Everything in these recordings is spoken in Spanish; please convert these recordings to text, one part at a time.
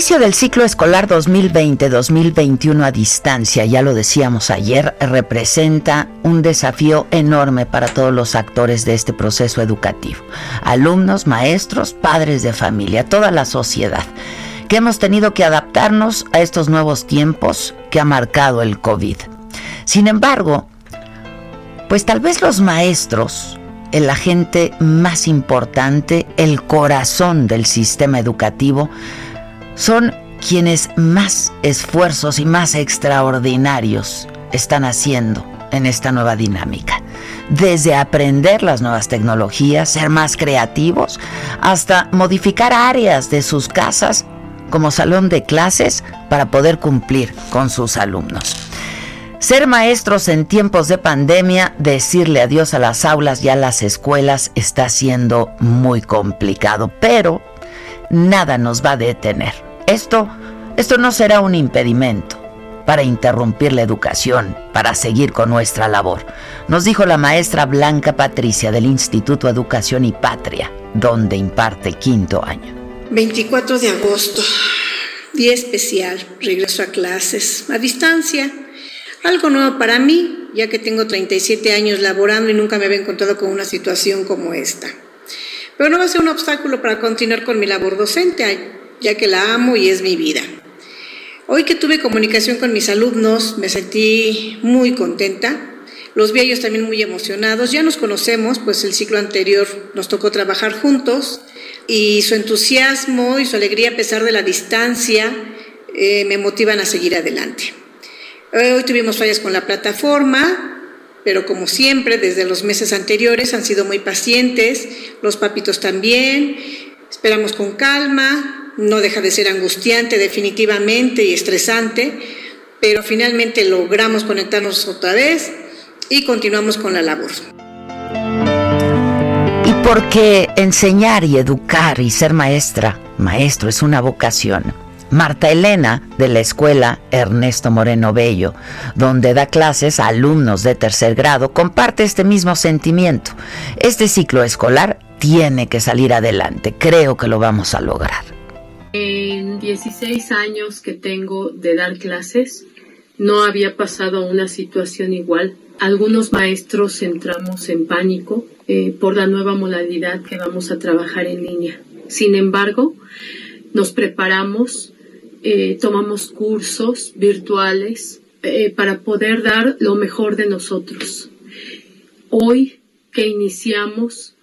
Inicio del ciclo escolar 2020-2021 a distancia, ya lo decíamos ayer, representa un desafío enorme para todos los actores de este proceso educativo. Alumnos, maestros, padres de familia, toda la sociedad, que hemos tenido que adaptarnos a estos nuevos tiempos que ha marcado el COVID. Sin embargo, pues tal vez los maestros, el agente más importante, el corazón del sistema educativo, son quienes más esfuerzos y más extraordinarios están haciendo en esta nueva dinámica. Desde aprender las nuevas tecnologías, ser más creativos, hasta modificar áreas de sus casas como salón de clases para poder cumplir con sus alumnos. Ser maestros en tiempos de pandemia, decirle adiós a las aulas y a las escuelas está siendo muy complicado, pero nada nos va a detener esto, esto no será un impedimento para interrumpir la educación, para seguir con nuestra labor, nos dijo la maestra Blanca Patricia del Instituto Educación y Patria, donde imparte quinto año. 24 de agosto, día especial, regreso a clases, a distancia. Algo nuevo para mí, ya que tengo 37 años laborando y nunca me había encontrado con una situación como esta. Pero no va a ser un obstáculo para continuar con mi labor docente ya que la amo y es mi vida. Hoy que tuve comunicación con mis alumnos, me sentí muy contenta. Los vi a ellos también muy emocionados. Ya nos conocemos, pues el ciclo anterior nos tocó trabajar juntos y su entusiasmo y su alegría a pesar de la distancia eh, me motivan a seguir adelante. Hoy tuvimos fallas con la plataforma, pero como siempre, desde los meses anteriores han sido muy pacientes, los papitos también, esperamos con calma, no deja de ser angustiante definitivamente y estresante, pero finalmente logramos conectarnos otra vez y continuamos con la labor. Y porque enseñar y educar y ser maestra, maestro es una vocación. Marta Elena, de la escuela Ernesto Moreno Bello, donde da clases a alumnos de tercer grado, comparte este mismo sentimiento. Este ciclo escolar tiene que salir adelante. Creo que lo vamos a lograr. En 16 años que tengo de dar clases, no había pasado una situación igual. Algunos maestros entramos en pánico eh, por la nueva modalidad que vamos a trabajar en línea. Sin embargo, nos preparamos, eh, tomamos cursos virtuales eh, para poder dar lo mejor de nosotros. Hoy que iniciamos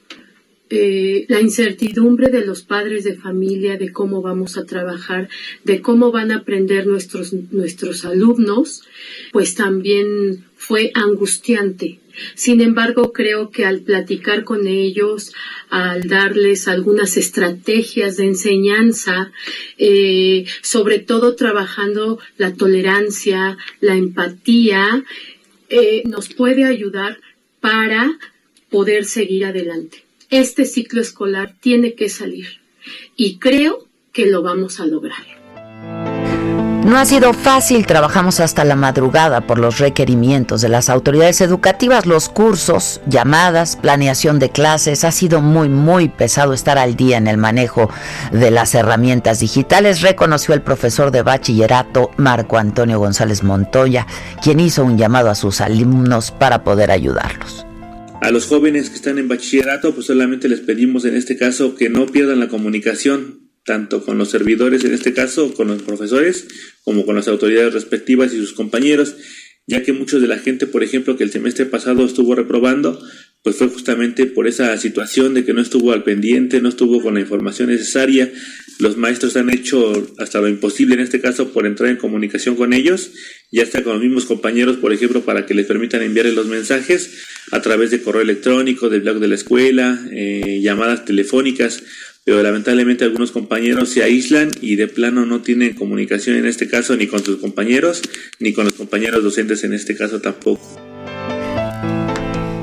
eh, la incertidumbre de los padres de familia, de cómo vamos a trabajar, de cómo van a aprender nuestros, nuestros alumnos, pues también fue angustiante. Sin embargo, creo que al platicar con ellos, al darles algunas estrategias de enseñanza, eh, sobre todo trabajando la tolerancia, la empatía, eh, nos puede ayudar para poder seguir adelante este ciclo escolar tiene que salir y creo que lo vamos a lograr. No ha sido fácil, trabajamos hasta la madrugada por los requerimientos de las autoridades educativas, los cursos, llamadas, planeación de clases. Ha sido muy, muy pesado estar al día en el manejo de las herramientas digitales, reconoció el profesor de bachillerato Marco Antonio González Montoya, quien hizo un llamado a sus alumnos para poder ayudarlos. A los jóvenes que están en bachillerato, pues solamente les pedimos en este caso que no pierdan la comunicación, tanto con los servidores, en este caso, con los profesores, como con las autoridades respectivas y sus compañeros, ya que muchos de la gente, por ejemplo, que el semestre pasado estuvo reprobando, pues fue justamente por esa situación de que no estuvo al pendiente, no estuvo con la información necesaria. Los maestros han hecho hasta lo imposible en este caso por entrar en comunicación con ellos, ya está con los mismos compañeros, por ejemplo, para que les permitan enviarles los mensajes a través de correo electrónico, del blog de la escuela, eh, llamadas telefónicas, pero lamentablemente algunos compañeros se aíslan y de plano no tienen comunicación en este caso ni con sus compañeros, ni con los compañeros docentes en este caso tampoco.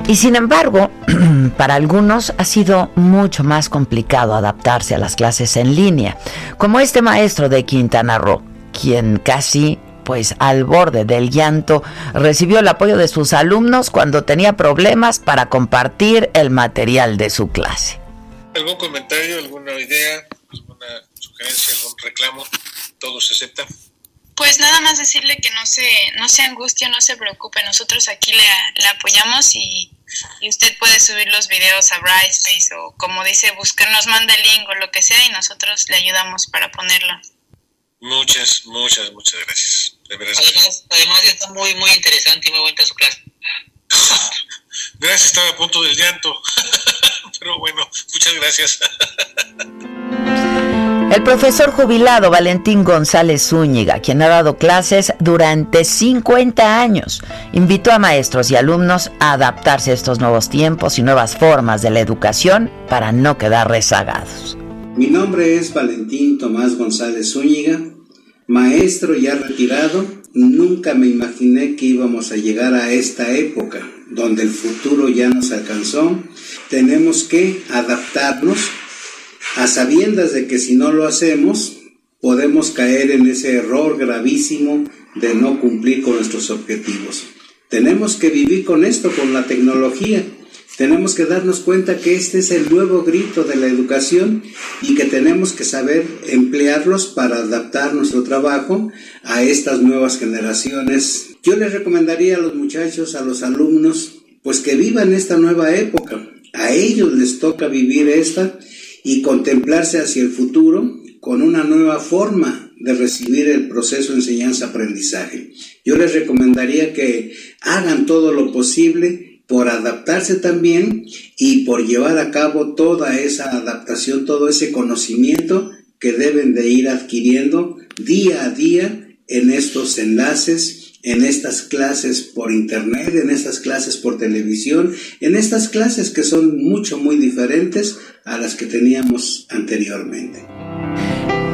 Y sin embargo, para algunos ha sido mucho más complicado adaptarse a las clases en línea, como este maestro de Quintana Roo, quien casi pues al borde del llanto, recibió el apoyo de sus alumnos cuando tenía problemas para compartir el material de su clase. ¿Algún comentario, alguna idea, alguna sugerencia, algún reclamo? ¿Todo se acepta? Pues nada más decirle que no se, no se angustie, no se preocupe. Nosotros aquí le, le apoyamos y, y, usted puede subir los videos a Brightspace o como dice, buscar, nos manda el link o lo que sea y nosotros le ayudamos para ponerlo. Muchas, muchas, muchas gracias. Además, además está muy, muy interesante y muy buena su clase. gracias, estaba a punto del llanto. Pero bueno, muchas gracias. El profesor jubilado Valentín González Zúñiga, quien ha dado clases durante 50 años, invitó a maestros y alumnos a adaptarse a estos nuevos tiempos y nuevas formas de la educación para no quedar rezagados. Mi nombre es Valentín Tomás González Zúñiga, maestro ya retirado. Nunca me imaginé que íbamos a llegar a esta época donde el futuro ya nos alcanzó. Tenemos que adaptarnos a sabiendas de que si no lo hacemos, podemos caer en ese error gravísimo de no cumplir con nuestros objetivos. Tenemos que vivir con esto, con la tecnología. Tenemos que darnos cuenta que este es el nuevo grito de la educación y que tenemos que saber emplearlos para adaptar nuestro trabajo a estas nuevas generaciones. Yo les recomendaría a los muchachos, a los alumnos, pues que vivan esta nueva época. A ellos les toca vivir esta y contemplarse hacia el futuro con una nueva forma de recibir el proceso enseñanza-aprendizaje. Yo les recomendaría que hagan todo lo posible por adaptarse también y por llevar a cabo toda esa adaptación, todo ese conocimiento que deben de ir adquiriendo día a día en estos enlaces, en estas clases por internet, en estas clases por televisión, en estas clases que son mucho, muy diferentes a las que teníamos anteriormente.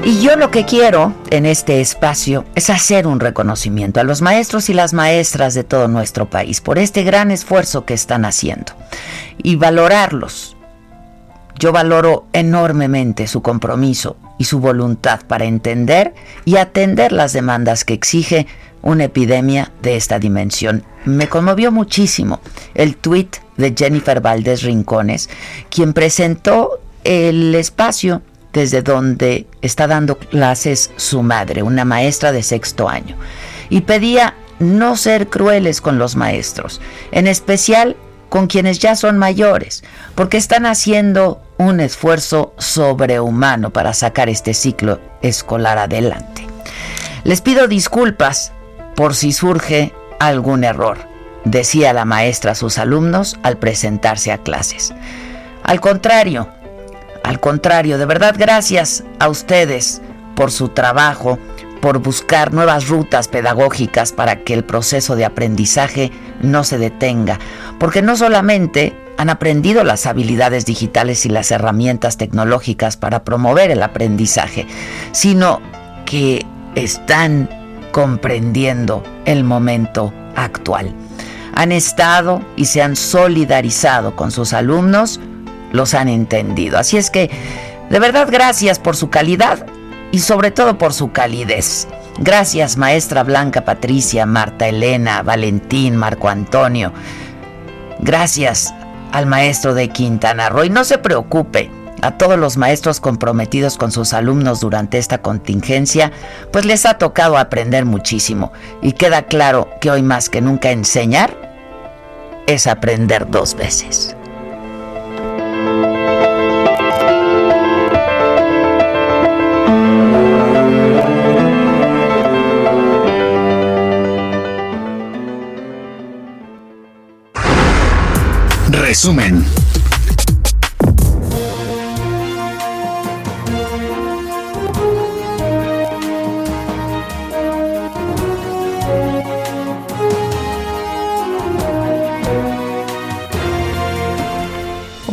Y yo lo que quiero en este espacio es hacer un reconocimiento a los maestros y las maestras de todo nuestro país por este gran esfuerzo que están haciendo y valorarlos. Yo valoro enormemente su compromiso y su voluntad para entender y atender las demandas que exige una epidemia de esta dimensión. Me conmovió muchísimo el tuit de Jennifer Valdés Rincones, quien presentó el espacio desde donde está dando clases su madre, una maestra de sexto año, y pedía no ser crueles con los maestros, en especial con quienes ya son mayores, porque están haciendo un esfuerzo sobrehumano para sacar este ciclo escolar adelante. Les pido disculpas por si surge algún error, decía la maestra a sus alumnos al presentarse a clases. Al contrario, al contrario, de verdad gracias a ustedes por su trabajo, por buscar nuevas rutas pedagógicas para que el proceso de aprendizaje no se detenga, porque no solamente han aprendido las habilidades digitales y las herramientas tecnológicas para promover el aprendizaje, sino que están comprendiendo el momento actual. Han estado y se han solidarizado con sus alumnos los han entendido. Así es que, de verdad, gracias por su calidad y sobre todo por su calidez. Gracias, maestra Blanca Patricia, Marta Elena, Valentín, Marco Antonio. Gracias al maestro de Quintana Roo. Y no se preocupe, a todos los maestros comprometidos con sus alumnos durante esta contingencia, pues les ha tocado aprender muchísimo. Y queda claro que hoy más que nunca enseñar es aprender dos veces. Resumen.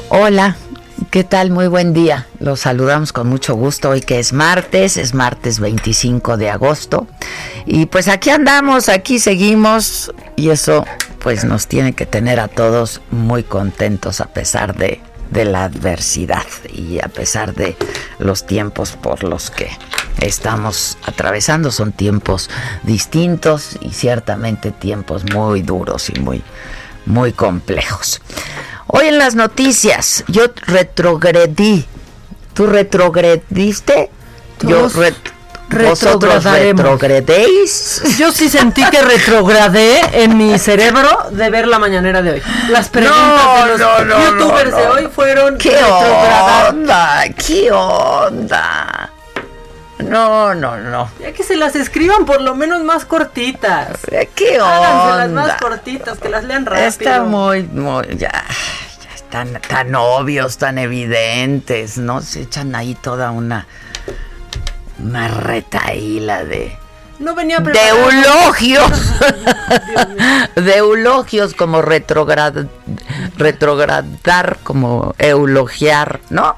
Hola, ¿qué tal? Muy buen día. Los saludamos con mucho gusto hoy que es martes, es martes 25 de agosto. Y pues aquí andamos, aquí seguimos y eso pues nos tiene que tener a todos muy contentos a pesar de, de la adversidad y a pesar de los tiempos por los que estamos atravesando. Son tiempos distintos y ciertamente tiempos muy duros y muy, muy complejos. Hoy en las noticias, yo retrogredí. ¿Tú retrogrediste? Yo Todos re- ¿Vosotros retrogredéis? Yo sí sentí que retrogradé en mi cerebro de ver la mañanera de hoy. Las preguntas de los no, no, youtubers no, de no. hoy fueron ¿Qué onda? ¿Qué onda? No, no, no. Ya que se las escriban por lo menos más cortitas. ¿Qué onda? más cortitas, que las lean rápido. Está muy, muy, ya, ya están tan obvios, tan evidentes, ¿no? Se echan ahí toda una, una retaíla de, No venía de eulogios, de eulogios como retrograd, retrogradar, como eulogiar, ¿no?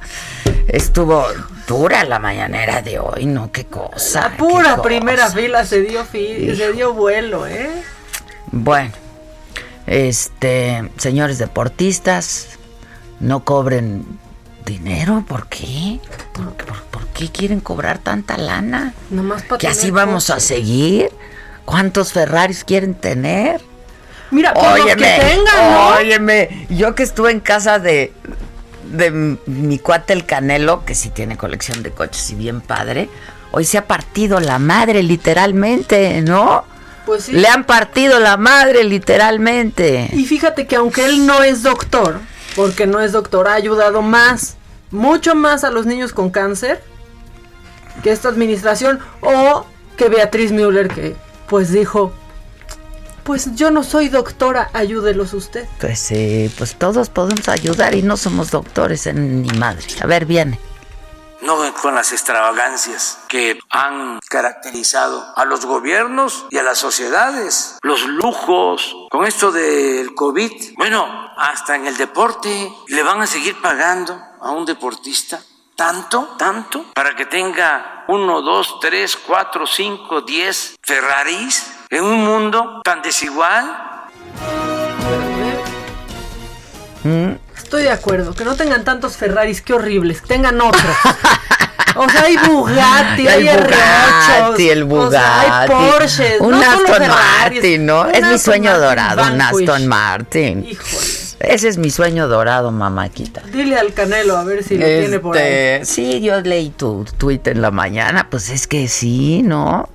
Estuvo dura la mañanera de hoy, ¿no? Qué cosa. La pura cosa. primera fila se dio fi- se dio vuelo, ¿eh? Bueno, este, señores deportistas, no cobren dinero, ¿por qué? ¿Por, por- por qué quieren cobrar tanta lana? Nomás para ¿Que así vamos a seguir? ¿Cuántos Ferraris quieren tener? Mira, por los que tengan, ¿no? óyeme, yo que estuve en casa de, de mi cuate el Canelo, que sí tiene colección de coches y bien padre, hoy se ha partido la madre literalmente, ¿no? Pues sí. Le han partido la madre literalmente. Y fíjate que aunque él no es doctor, porque no es doctor, ha ayudado más, mucho más a los niños con cáncer que esta administración o que Beatriz Müller que pues dijo, pues yo no soy doctora, ayúdelos usted. Pues sí, pues todos podemos ayudar y no somos doctores en ni madre. A ver, viene. no con las extravagancias que han caracterizado a los gobiernos y a las sociedades, los lujos, con esto del COVID, bueno, hasta en el deporte le van a seguir pagando a un deportista tanto, tanto, para que tenga uno, dos, tres, cuatro, cinco, diez Ferraris en un mundo tan desigual. Mm, Estoy de acuerdo, que no tengan tantos Ferraris, qué horribles, que tengan otros. O sea, hay Bugatti, hay, el R8, Bugatti, el o sea, hay Bugatti, Porsches, un no Aston Martin, ¿no? un Es mi sueño Martin dorado, un Vanquish. Aston Martin. Híjole. Ese es mi sueño dorado, mamáquita. Dile al Canelo a ver si lo tiene por ahí. Este, Sí, yo leí tu tweet en la mañana, pues es que sí, ¿no?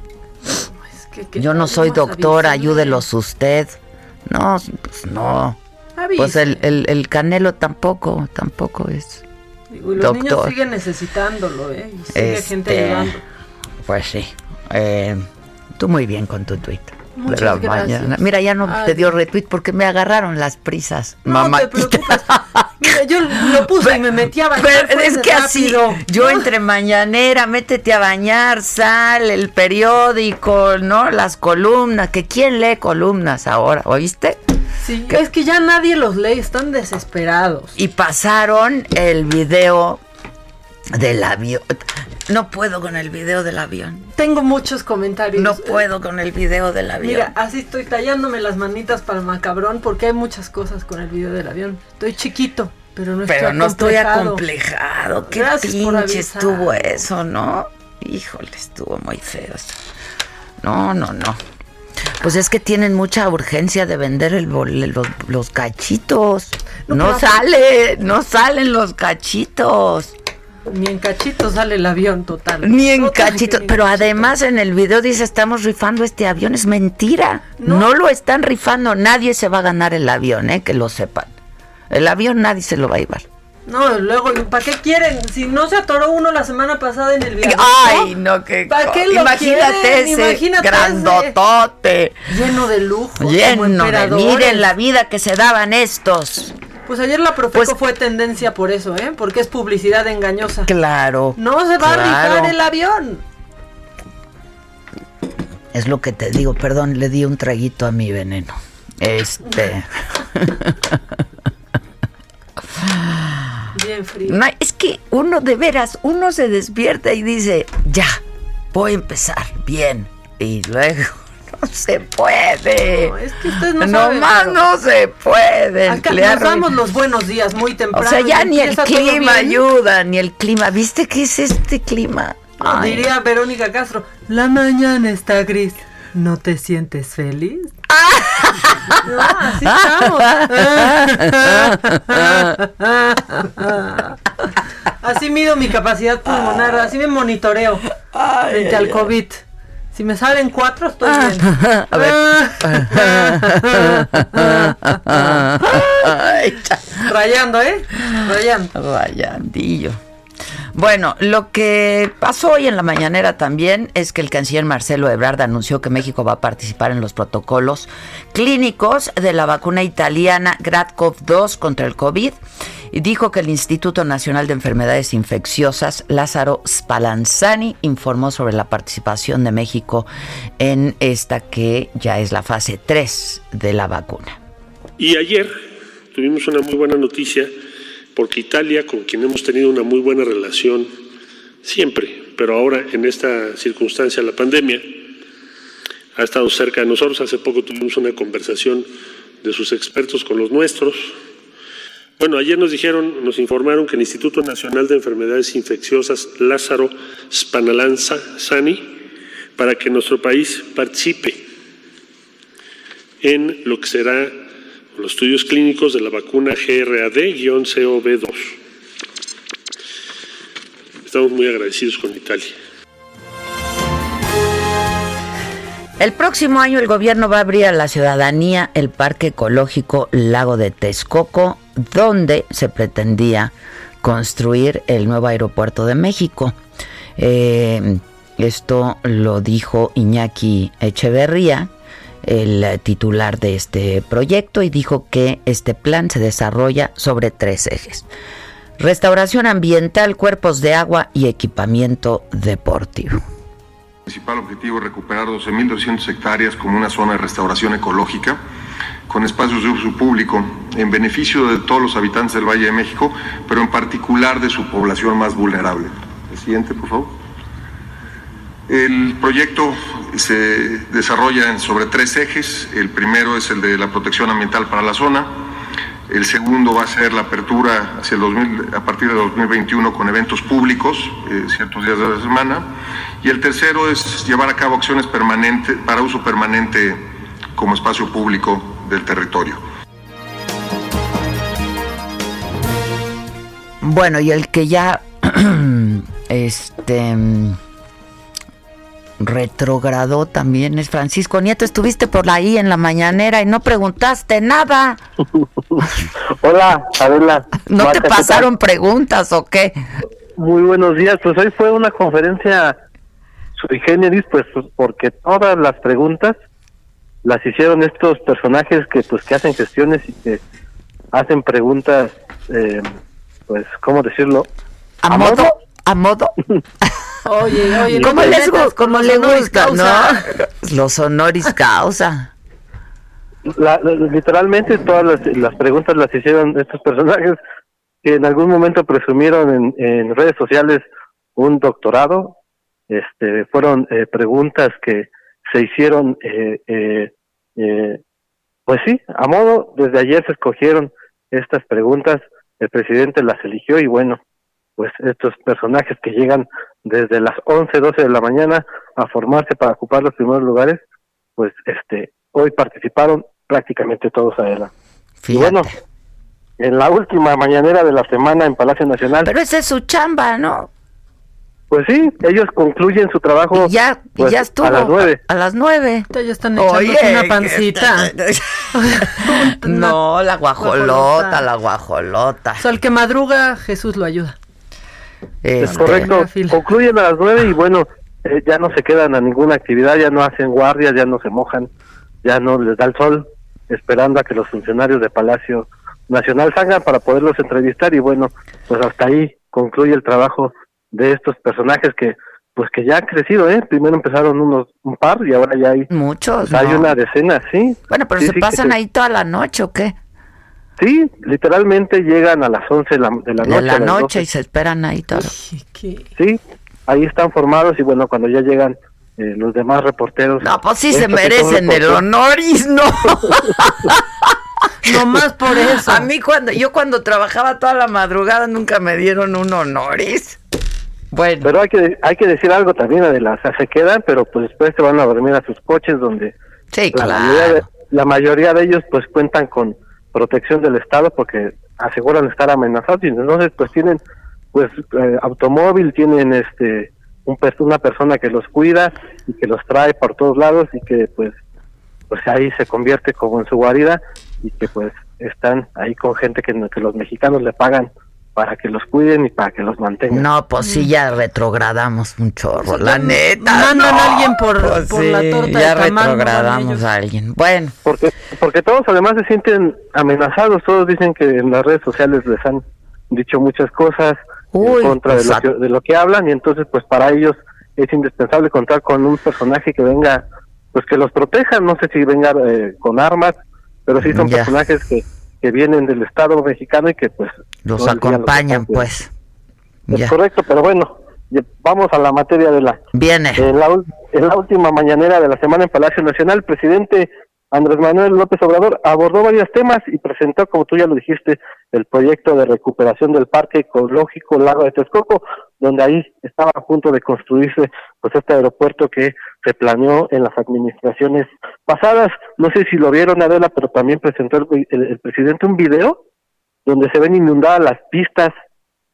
Es que- que Yo no soy doctor, ayúdelos usted. No, pues no. Pues el, Avise. el, el Canelo tampoco, tampoco es. Digo, y los niños doctor. siguen necesitándolo, ¿eh? Y sigue gente Este, ayudando. Pues sí. Eh, tú muy bien con tu tweet. Muchas la gracias. mañana. Mira, ya no Ay. te dio retweet porque me agarraron las prisas. No mamá. te preocupes. Mira, yo lo puse y me metí a bañar. Pero es que así, rápido. yo entre mañanera, métete a bañar, sal, el periódico, ¿no? Las columnas, que quién lee columnas ahora, ¿oíste? Sí, es que ya nadie los lee, están desesperados. Y pasaron el video del avión. No puedo con el video del avión. Tengo muchos comentarios. No puedo con el video del avión. Mira, así estoy tallándome las manitas para el macabrón porque hay muchas cosas con el video del avión. Estoy chiquito, pero no Pero estoy no estoy acomplejado. Qué Gracias pinche estuvo eso, ¿no? Híjole, estuvo muy feo. No, no, no. Pues es que tienen mucha urgencia de vender el bol- los, los cachitos. No, sale, no salen los cachitos. Ni en cachito sale el avión total. Ni en cachito. Pero además en el video dice estamos rifando este avión. Es mentira. No. lo están rifando. Nadie se va a ganar el avión, ¿eh? que lo sepan. El avión nadie se lo va a llevar. No, luego, ¿para qué quieren? Si no se atoró uno la semana pasada en el viaducto. Ay, no, que ¿Para qué lo Imagínate ese Imagínate grandotote. lleno de lujo. Lleno de, miren la vida que se daban estos. Pues ayer la Profeco pues, fue tendencia por eso, ¿eh? Porque es publicidad engañosa. Claro. No se va a rifar el avión. Es lo que te digo, perdón, le di un traguito a mi veneno. Este. Bien frío. No, es que uno de veras, uno se despierta y dice, ya, voy a empezar bien. Y luego se puede. No, es que usted no sabe. más no se puede. Acá nos damos los buenos días muy temprano. O sea, ya ni el clima ayuda, ni el clima. ¿Viste qué es este clima? Diría Verónica Castro, la mañana está gris. ¿No te sientes feliz? No, así estamos. Así mido mi capacidad pulmonar, así me monitoreo frente al COVID. Si me salen cuatro, estoy bien. A ver. Rayando, ¿eh? Rayando. Rayandillo. Bueno, lo que pasó hoy en la mañanera también es que el canciller Marcelo Ebrard anunció que México va a participar en los protocolos clínicos de la vacuna italiana GradCov2 contra el COVID dijo que el Instituto Nacional de Enfermedades Infecciosas Lázaro Spallanzani informó sobre la participación de México en esta que ya es la fase 3 de la vacuna. Y ayer tuvimos una muy buena noticia porque Italia, con quien hemos tenido una muy buena relación siempre, pero ahora en esta circunstancia, la pandemia, ha estado cerca de nosotros. Hace poco tuvimos una conversación de sus expertos con los nuestros. Bueno, ayer nos dijeron, nos informaron que el Instituto Nacional de Enfermedades Infecciosas Lázaro Spanalanza Sani, para que nuestro país participe en lo que será los estudios clínicos de la vacuna GRAD-COV2. Estamos muy agradecidos con Italia. El próximo año el gobierno va a abrir a la ciudadanía el Parque Ecológico Lago de Texcoco, donde se pretendía construir el nuevo aeropuerto de México. Eh, esto lo dijo Iñaki Echeverría, el titular de este proyecto y dijo que este plan se desarrolla sobre tres ejes. Restauración ambiental, cuerpos de agua y equipamiento deportivo. El principal objetivo es recuperar 12.200 hectáreas como una zona de restauración ecológica con espacios de uso público en beneficio de todos los habitantes del Valle de México, pero en particular de su población más vulnerable. El siguiente, por favor. El proyecto se desarrolla sobre tres ejes. El primero es el de la protección ambiental para la zona. El segundo va a ser la apertura hacia el a partir de 2021 con eventos públicos, eh, ciertos días de la semana. Y el tercero es llevar a cabo acciones permanentes para uso permanente como espacio público del territorio. Bueno, y el que ya este retrogradó también es Francisco Nieto. Estuviste por ahí en la mañanera y no preguntaste nada. Hola, Adela. ¿No te pasaron preguntas o qué? Muy buenos días. Pues hoy fue una conferencia sui generis, pues porque todas las preguntas las hicieron estos personajes que pues que hacen gestiones y que hacen preguntas, eh, pues, ¿cómo decirlo? ¿A, modo? ¿A modo? Oye, oye, ¿cómo les gusta? ¿Cómo le gusta? ¿No? Los honoris causa. literalmente todas las, preguntas las hicieron estos personajes que en algún momento presumieron en, redes sociales un doctorado. Este, fueron eh, preguntas que se hicieron, eh, eh, pues sí, a modo, desde ayer se escogieron estas preguntas, el presidente las eligió y bueno, pues estos personajes que llegan desde las 11, 12 de la mañana a formarse para ocupar los primeros lugares, pues este hoy participaron prácticamente todos a ella. Y bueno, en la última mañanera de la semana en Palacio Nacional. Pero esa es su chamba, ¿no? Pues sí, ellos concluyen su trabajo ya, pues, ya estuvo a las nueve. A, las nueve. Ya están echándose una pancita. no, la guajolota, la guajolota. O sea, el que madruga, Jesús lo ayuda. Es este, correcto. Concluyen a las nueve y bueno, eh, ya no se quedan a ninguna actividad, ya no hacen guardias, ya no se mojan, ya no les da el sol, esperando a que los funcionarios de Palacio Nacional salgan para poderlos entrevistar y bueno, pues hasta ahí concluye el trabajo de estos personajes que pues que ya han crecido, ¿eh? Primero empezaron unos un par y ahora ya hay muchos. Hay una decena, sí. Bueno, pero se pasan ahí toda la noche o qué? Sí, literalmente llegan a las 11 de la, de la noche. De la noche y se esperan ahí todo. Sí, ahí están formados y bueno, cuando ya llegan eh, los demás reporteros. No, pues sí se merecen el honoris, no. no más por eso. A mí cuando yo cuando trabajaba toda la madrugada nunca me dieron un honoris. Bueno. Pero hay que hay que decir algo también, Adela, o sea, se quedan, pero pues después se van a dormir a sus coches donde sí, la, mayoría de, la mayoría de ellos pues cuentan con protección del Estado porque aseguran estar amenazados y entonces pues tienen pues eh, automóvil, tienen este un, una persona que los cuida y que los trae por todos lados y que pues pues ahí se convierte como en su guarida y que pues están ahí con gente que, que los mexicanos le pagan para que los cuiden y para que los mantengan. No, pues sí, ya retrogradamos un chorro, la neta. Mandan a alguien por, pues por la torta ya retrogradamos a alguien. Bueno. Porque, porque todos además se sienten amenazados, todos dicen que en las redes sociales les han dicho muchas cosas en contra de lo, que, de lo que hablan y entonces pues para ellos es indispensable contar con un personaje que venga, pues que los proteja, no sé si venga eh, con armas, pero sí son personajes que que vienen del Estado mexicano y que pues los acompañan, pues. Es correcto, pero bueno, vamos a la materia de la... Viene. En la, en la última mañanera de la semana en Palacio Nacional, el presidente Andrés Manuel López Obrador abordó varios temas y presentó, como tú ya lo dijiste, el proyecto de recuperación del Parque Ecológico Lago de Texcoco, donde ahí estaba a punto de construirse pues este aeropuerto que se planeó en las administraciones pasadas. No sé si lo vieron, Adela, pero también presentó el, presidente un video donde se ven inundadas las pistas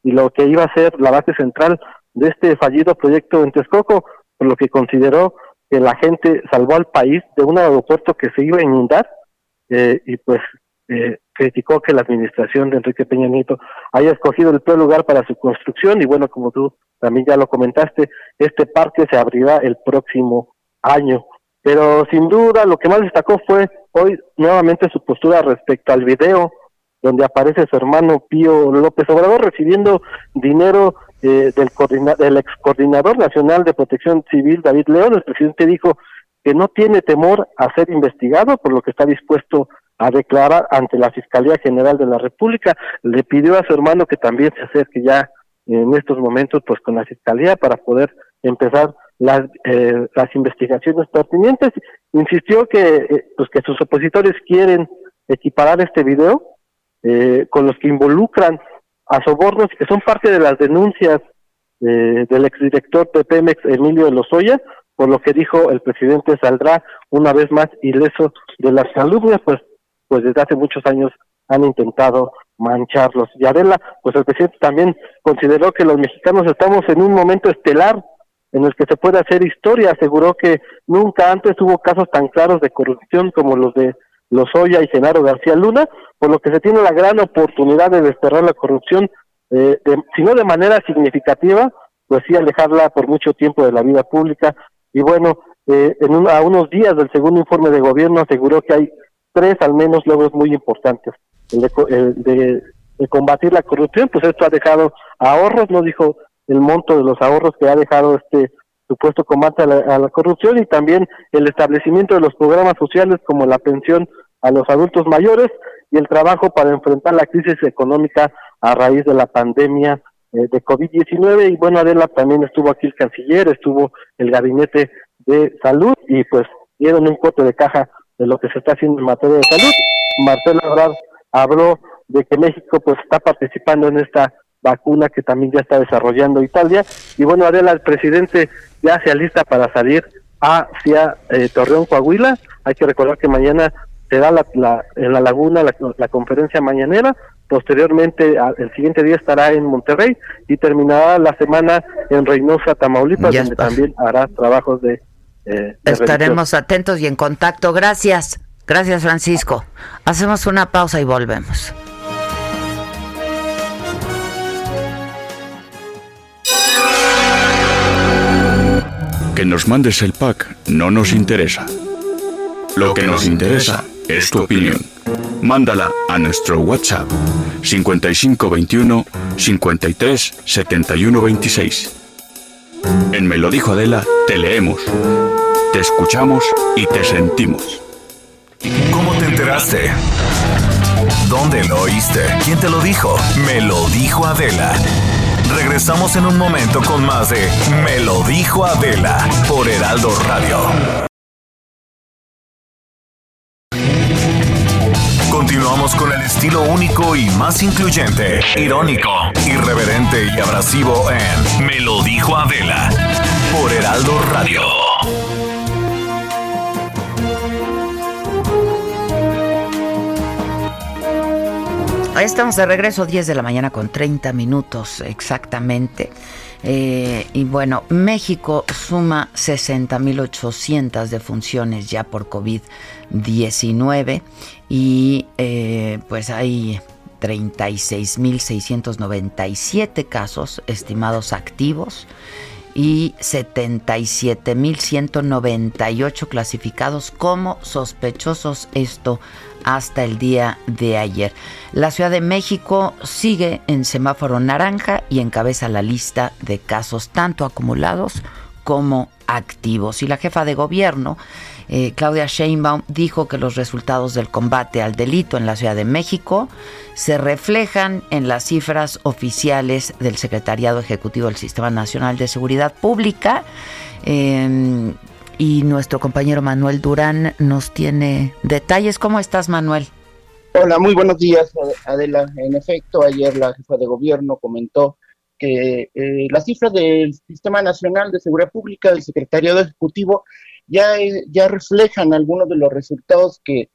y lo que iba a ser la base central de este fallido proyecto en Texcoco, por lo que consideró que la gente salvó al país de un aeropuerto que se iba a inundar eh, y pues eh, criticó que la administración de Enrique Peña Nieto haya escogido el peor lugar para su construcción y bueno, como tú también ya lo comentaste, este parque se abrirá el próximo año. Pero sin duda lo que más destacó fue hoy nuevamente su postura respecto al video donde aparece su hermano Pío López Obrador recibiendo dinero eh, del, del ex coordinador nacional de protección civil David León. El presidente dijo que no tiene temor a ser investigado, por lo que está dispuesto a declarar ante la Fiscalía General de la República. Le pidió a su hermano que también se acerque ya en estos momentos pues con la Fiscalía para poder empezar las, eh, las investigaciones pertinentes. Insistió que, eh, pues que sus opositores quieren equiparar este video eh, con los que involucran a sobornos que son parte de las denuncias eh, del exdirector de Pemex, Emilio de Lozoya, por lo que dijo el presidente saldrá una vez más ileso de las calumnias, pues, pues desde hace muchos años han intentado mancharlos. Y Adela, pues el presidente también consideró que los mexicanos estamos en un momento estelar en el que se puede hacer historia. Aseguró que nunca antes hubo casos tan claros de corrupción como los de Lozoya y Genaro García Luna, por lo que se tiene la gran oportunidad de desterrar la corrupción, eh, si no de manera significativa, pues sí alejarla por mucho tiempo de la vida pública. Y bueno, eh, en a unos días del segundo informe de gobierno aseguró que hay tres al menos logros muy importantes. El de, de combatir la corrupción, pues esto ha dejado ahorros, no dijo el monto de los ahorros que ha dejado este supuesto combate a la, corrupción y también el establecimiento de los programas sociales como la pensión a los adultos mayores y el trabajo para enfrentar la crisis económica a raíz de la pandemia eh, de COVID-19. Y bueno, Adela también estuvo aquí el canciller, estuvo el gabinete de salud y pues dieron un corte de caja de lo que se está haciendo en materia de salud. Marcelo Ebrard habló de que México pues está participando en esta vacuna que también ya está desarrollando Italia. Y bueno, Adela, el presidente ya se alista para salir hacia eh, Torreón, Coahuila. Hay que recordar que mañana será la, la, en la laguna la, conferencia mañanera, posteriormente el siguiente día estará en Monterrey y terminará la semana en Reynosa, Tamaulipas, donde también hará trabajos de... Eh, Estaremos atentos y en contacto. Gracias. Gracias, Francisco. Hacemos una pausa y volvemos. Que nos mandes el pack no nos interesa. Lo que nos interesa es tu opinión. Mándala a nuestro WhatsApp 5521 53 71 26. En Me lo dijo Adela, te leemos, te escuchamos y te sentimos. ¿Cómo te enteraste? ¿Dónde lo oíste? ¿Quién te lo dijo? Me lo dijo Adela. Regresamos en un momento con más de Me lo dijo Adela por Heraldo Radio. Con el estilo único y más incluyente, irónico, irreverente y abrasivo en Me lo dijo Adela por Heraldo Radio. Estamos de regreso, 10 de la mañana con 30 minutos exactamente. Eh, y bueno, México suma 60.800 defunciones ya por COVID-19 y eh, pues hay 36.697 casos estimados activos y 77.198 clasificados como sospechosos. Esto hasta el día de ayer. La Ciudad de México sigue en semáforo naranja y encabeza la lista de casos tanto acumulados como activos. Y la jefa de gobierno, eh, Claudia Sheinbaum, dijo que los resultados del combate al delito en la Ciudad de México se reflejan en las cifras oficiales del Secretariado Ejecutivo del Sistema Nacional de Seguridad Pública. Y nuestro compañero Manuel Durán nos tiene detalles. ¿Cómo estás, Manuel? Hola, muy buenos días, Adela. En efecto, ayer la jefa de gobierno comentó que eh, las cifras del Sistema Nacional de Seguridad Pública, del Secretariado Ejecutivo, ya, ya reflejan algunos de los resultados que,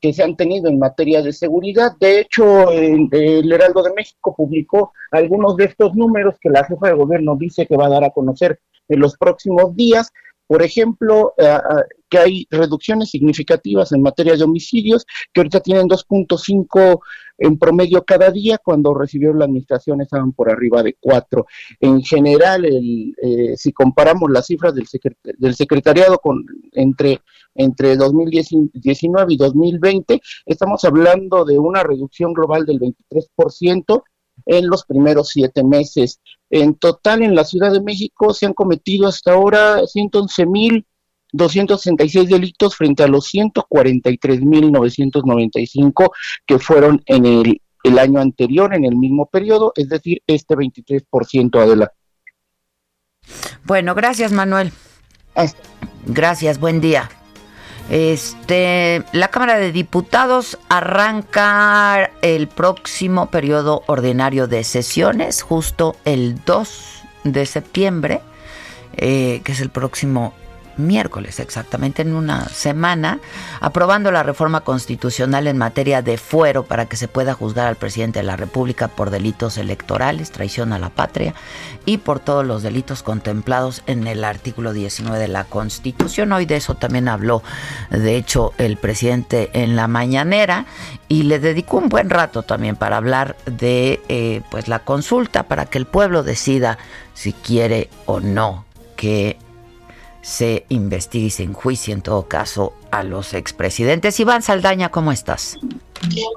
que se han tenido en materia de seguridad. De hecho, el, el, Heraldo de México publicó algunos de estos números que la jefa de gobierno dice que va a dar a conocer en los próximos días. Por ejemplo, eh, eh, que hay reducciones significativas en materia de homicidios, que ahorita tienen 2.5 en promedio cada día, cuando recibieron la administración estaban por arriba de 4. En general, el, eh, si comparamos las cifras del, secretariado con, entre, entre 2019 y 2020, estamos hablando de una reducción global del 23% en los primeros siete meses. En total, en la Ciudad de México se han cometido hasta ahora 111.266 delitos frente a los 143.995 que fueron en el, el año anterior, en el mismo periodo, es decir, este 23% adelante. Bueno, gracias Manuel. Gracias, buen día. Este, la Cámara de Diputados arranca el próximo periodo ordinario de sesiones, justo el 2 de septiembre, eh, que es el próximo miércoles, exactamente en una semana, aprobando la reforma constitucional en materia de fuero para que se pueda juzgar al presidente de la República por delitos electorales, traición a la patria y por todos los delitos contemplados en el artículo 19 de la Constitución. Hoy de eso también habló, de hecho, el presidente en la mañanera y le dedicó un buen rato también para hablar de eh, pues la consulta para que el pueblo decida si quiere o no que se investigue y se enjuicie en todo caso a los expresidentes. Iván Saldaña, ¿cómo estás?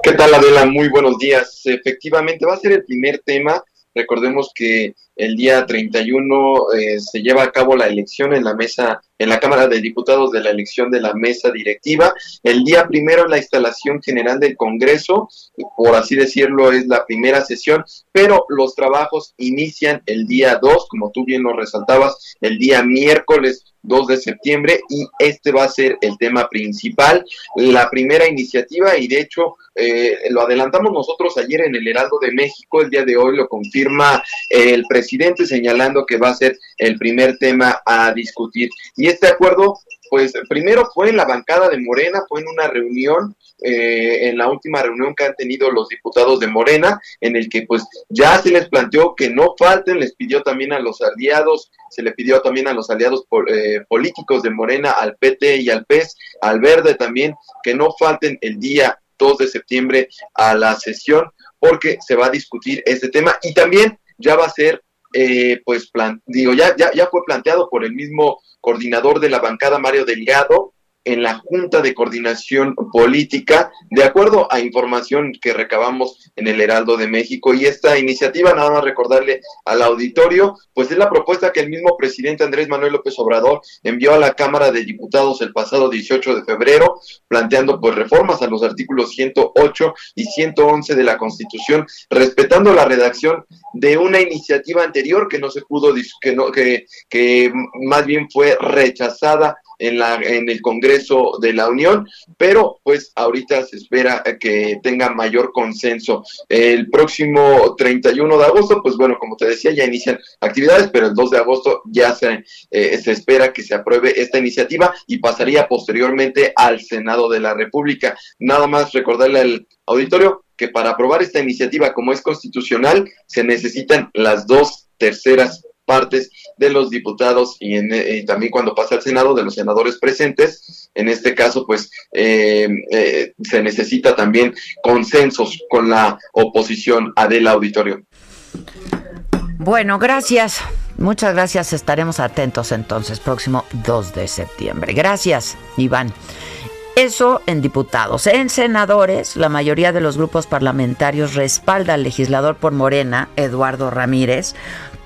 ¿Qué tal Adela? Muy buenos días. Efectivamente, va a ser el primer tema. Recordemos que el día 31 eh, se lleva a cabo la elección en la mesa, en la Cámara de Diputados de la elección de la mesa directiva. El día primero la instalación general del Congreso, por así decirlo, es la primera sesión, pero los trabajos inician el día 2, como tú bien lo resaltabas, el día miércoles 2 de septiembre y este va a ser el tema principal, la primera iniciativa y de hecho eh, lo adelantamos nosotros ayer en el Heraldo de México, el día de hoy lo confirma el presidente presidente, señalando que va a ser el primer tema a discutir. Y este acuerdo pues primero fue en la bancada de Morena, fue en una reunión, eh, en la última reunión que han tenido los diputados de Morena, en el que pues ya se les planteó que no falten, les pidió también a los aliados, se le pidió también a los aliados eh, políticos de Morena, al PT y al PES, al Verde también, que no falten el día 2 de septiembre a la sesión, porque se va a discutir este tema y también ya va a ser eh, pues digo, ya, ya, ya fue planteado por el mismo coordinador de la bancada, Mario Delgado, en la Junta de Coordinación Política, de acuerdo a información que recabamos en el Heraldo de México. Y esta iniciativa, nada más recordarle al auditorio, pues es la propuesta que el mismo presidente Andrés Manuel López Obrador envió a la Cámara de Diputados el pasado 18 de febrero, planteando pues reformas a los artículos 108 y 111 de la Constitución, respetando la redacción de una iniciativa anterior que no se pudo, que, no, que, que más bien fue rechazada en, la, en el Congreso de la Unión, pero pues ahorita se espera que tenga mayor consenso. El próximo 31 de agosto, pues bueno, como te decía, ya inician actividades, pero el 2 de agosto ya se, eh, se espera que se apruebe esta iniciativa y pasaría posteriormente al Senado de la República. Nada más recordarle al auditorio que para aprobar esta iniciativa como es constitucional se necesitan las dos terceras partes de los diputados y, en, también cuando pasa al Senado de los senadores presentes. En este caso, pues eh, eh, se necesita también consensos con la oposición a del auditorio. Bueno, gracias. Muchas gracias. Estaremos atentos entonces, próximo 2 de septiembre. Gracias, Iván. Eso en diputados. En senadores, la mayoría de los grupos parlamentarios respalda al legislador por Morena, Eduardo Ramírez,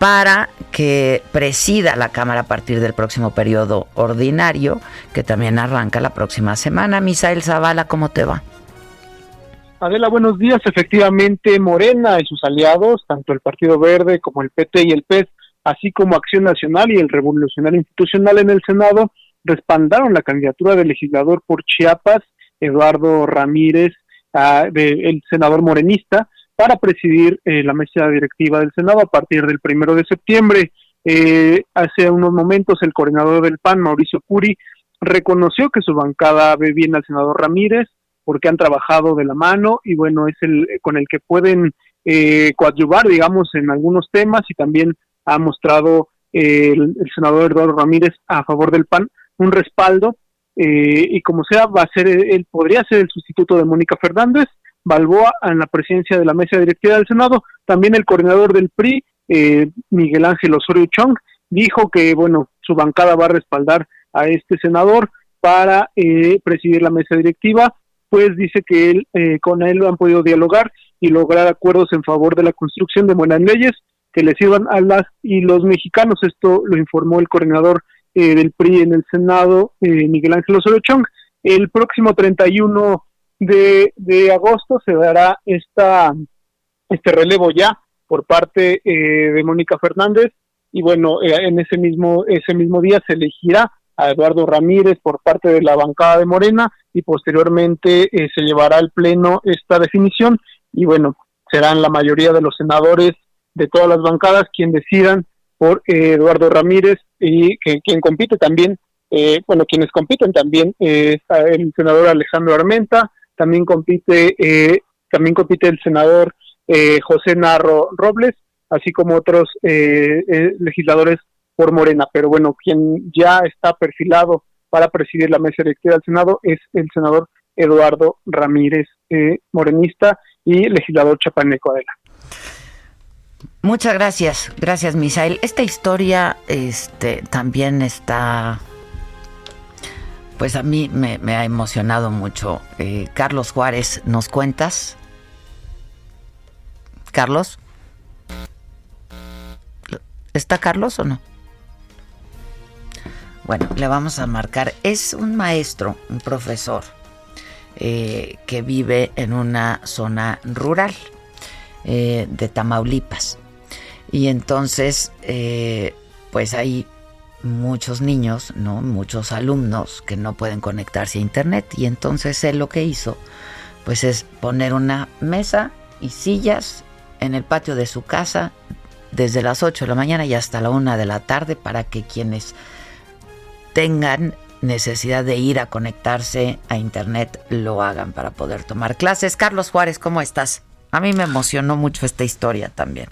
para que presida la Cámara a partir del próximo periodo ordinario, que también arranca la próxima semana. Misael Zavala, ¿cómo te va? Adela, buenos días. Efectivamente, Morena y sus aliados, tanto el Partido Verde como el PT y el PES, así como Acción Nacional y el Revolucionario Institucional en el Senado, respaldaron la candidatura del legislador por Chiapas, Eduardo Ramírez, ah, el senador morenista, para presidir eh, la mesa directiva del Senado a partir del primero de septiembre. Eh, hace unos momentos el coordinador del PAN, Mauricio Curi, reconoció que su bancada ve bien al senador Ramírez porque han trabajado de la mano y bueno, es el con el que pueden eh, coadyuvar, digamos, en algunos temas y también ha mostrado el, el, senador Eduardo Ramírez a favor del PAN un respaldo y como sea va a ser él podría ser el sustituto de Mónica Fernández Balboa en la presidencia de la mesa directiva del Senado. También el coordinador del PRI, eh, Miguel Ángel Osorio Chong, dijo que, bueno, su bancada va a respaldar a este senador para eh, presidir la mesa directiva, pues dice que él, eh, con él han podido dialogar y lograr acuerdos en favor de la construcción de buenas leyes que le sirvan a las y los mexicanos. Esto lo informó el coordinador del PRI en el Senado, Miguel Ángel Osorio Chong. El próximo 31 de, de agosto se dará esta, este relevo ya por parte eh, de Mónica Fernández. Y bueno, eh, en ese mismo, ese mismo día se elegirá a Eduardo Ramírez por parte de la bancada de Morena y posteriormente eh, se llevará al Pleno esta definición. Y bueno, serán la mayoría de los senadores de todas las bancadas quien decidan por Eduardo Ramírez y que, quien compite también, bueno, quienes compiten también es el senador Alejandro Armenta, también compite, eh, también compite el senador eh, José Narro Robles, así como otros eh, legisladores por Morena. Pero bueno, quien ya está perfilado para presidir la mesa directiva del Senado es el senador Eduardo Ramírez, morenista y legislador chapaneco Adela. Muchas gracias, gracias Misael. Esta historia este, también está pues a mí me, ha emocionado mucho. Eh, Carlos Juárez, ¿nos cuentas? Carlos. ¿Está Carlos o no? Bueno, le vamos a marcar. Es un maestro, un profesor, eh, que vive en una zona rural eh, de Tamaulipas. Y entonces, pues ahí muchos niños, ¿no? Muchos alumnos que no pueden conectarse a internet y entonces él lo que hizo pues es poner una mesa y sillas en el patio de su casa desde las 8 de la mañana y hasta la 1 de la tarde para que quienes tengan necesidad de ir a conectarse a internet lo hagan para poder tomar clases. Carlos Juárez, ¿cómo estás? A mí me emocionó mucho esta historia también.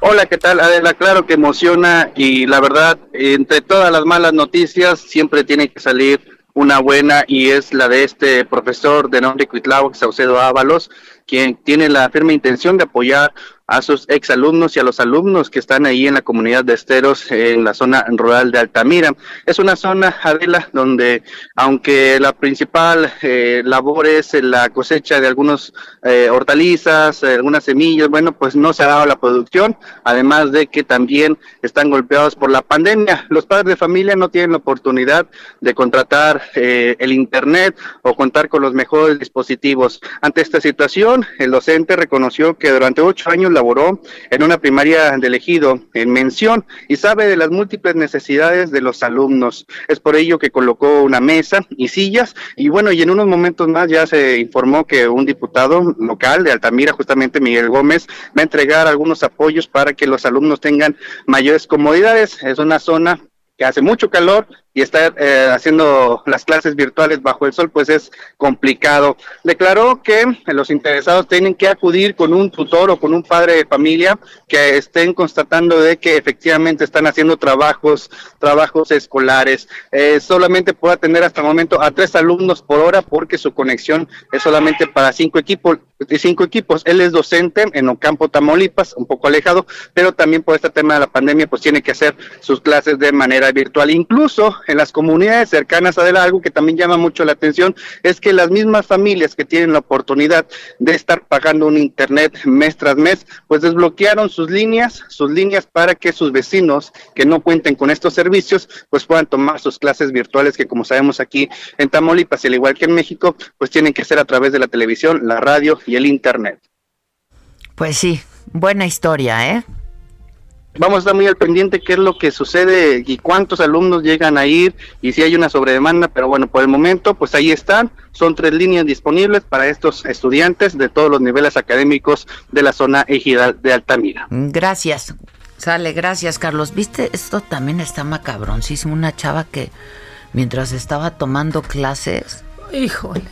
Hola, ¿qué tal? Adela, claro que emociona y la verdad, entre todas las malas noticias siempre tiene que salir una buena y es la de este profesor de nombre Cuitlao Saucedo Ábalos, quien tiene la firme intención de apoyar a sus exalumnos y a los alumnos que están ahí en la comunidad de Esteros, en la zona rural de Altamira. Es una zona, Adela, donde aunque la principal eh, labor es la cosecha de algunos eh, hortalizas, eh, algunas semillas, bueno, pues no se ha dado la producción, además de que también están golpeados por la pandemia. Los padres de familia no tienen la oportunidad de contratar el Internet o contar con los mejores dispositivos. Ante esta situación, el docente reconoció que durante ocho años laboró en una primaria de elegido en mención y sabe de las múltiples necesidades de los alumnos. Es por ello que colocó una mesa y sillas y bueno, y en unos momentos más ya se informó que un diputado local de Altamira, justamente Miguel Gómez, va a entregar algunos apoyos para que los alumnos tengan mayores comodidades. Es una zona que hace mucho calor y estar eh, haciendo las clases virtuales bajo el sol, pues es complicado. Declaró que los interesados tienen que acudir con un tutor o con un padre de familia que estén constatando de que efectivamente están haciendo trabajos, trabajos escolares. Eh, solamente puede atender hasta el momento a tres alumnos por hora porque su conexión es solamente para cinco equipos. Cinco equipos. Él es docente en Ocampo, Tamaulipas, un poco alejado, pero también por este tema de la pandemia, pues tiene que hacer sus clases de manera virtual. Incluso en las comunidades cercanas a Adela, algo que también llama mucho la atención es que las mismas familias que tienen la oportunidad de estar pagando un internet mes tras mes, pues desbloquearon sus líneas, sus líneas para que sus vecinos que no cuenten con estos servicios, pues puedan tomar sus clases virtuales que como sabemos aquí en Tamaulipas, y al igual que en México, pues tienen que ser a través de la televisión, la radio y el internet. Pues sí, buena historia, ¿eh? Vamos a estar muy al pendiente qué es lo que sucede y cuántos alumnos llegan a ir y si hay una sobredemanda, pero bueno, por el momento, pues ahí están, son tres líneas disponibles para estos estudiantes de todos los niveles académicos de la zona ejidal de Altamira. Gracias, sale, gracias Carlos. ¿Viste? Esto también está macabroncísimo, una chava que mientras estaba tomando clases... Híjole.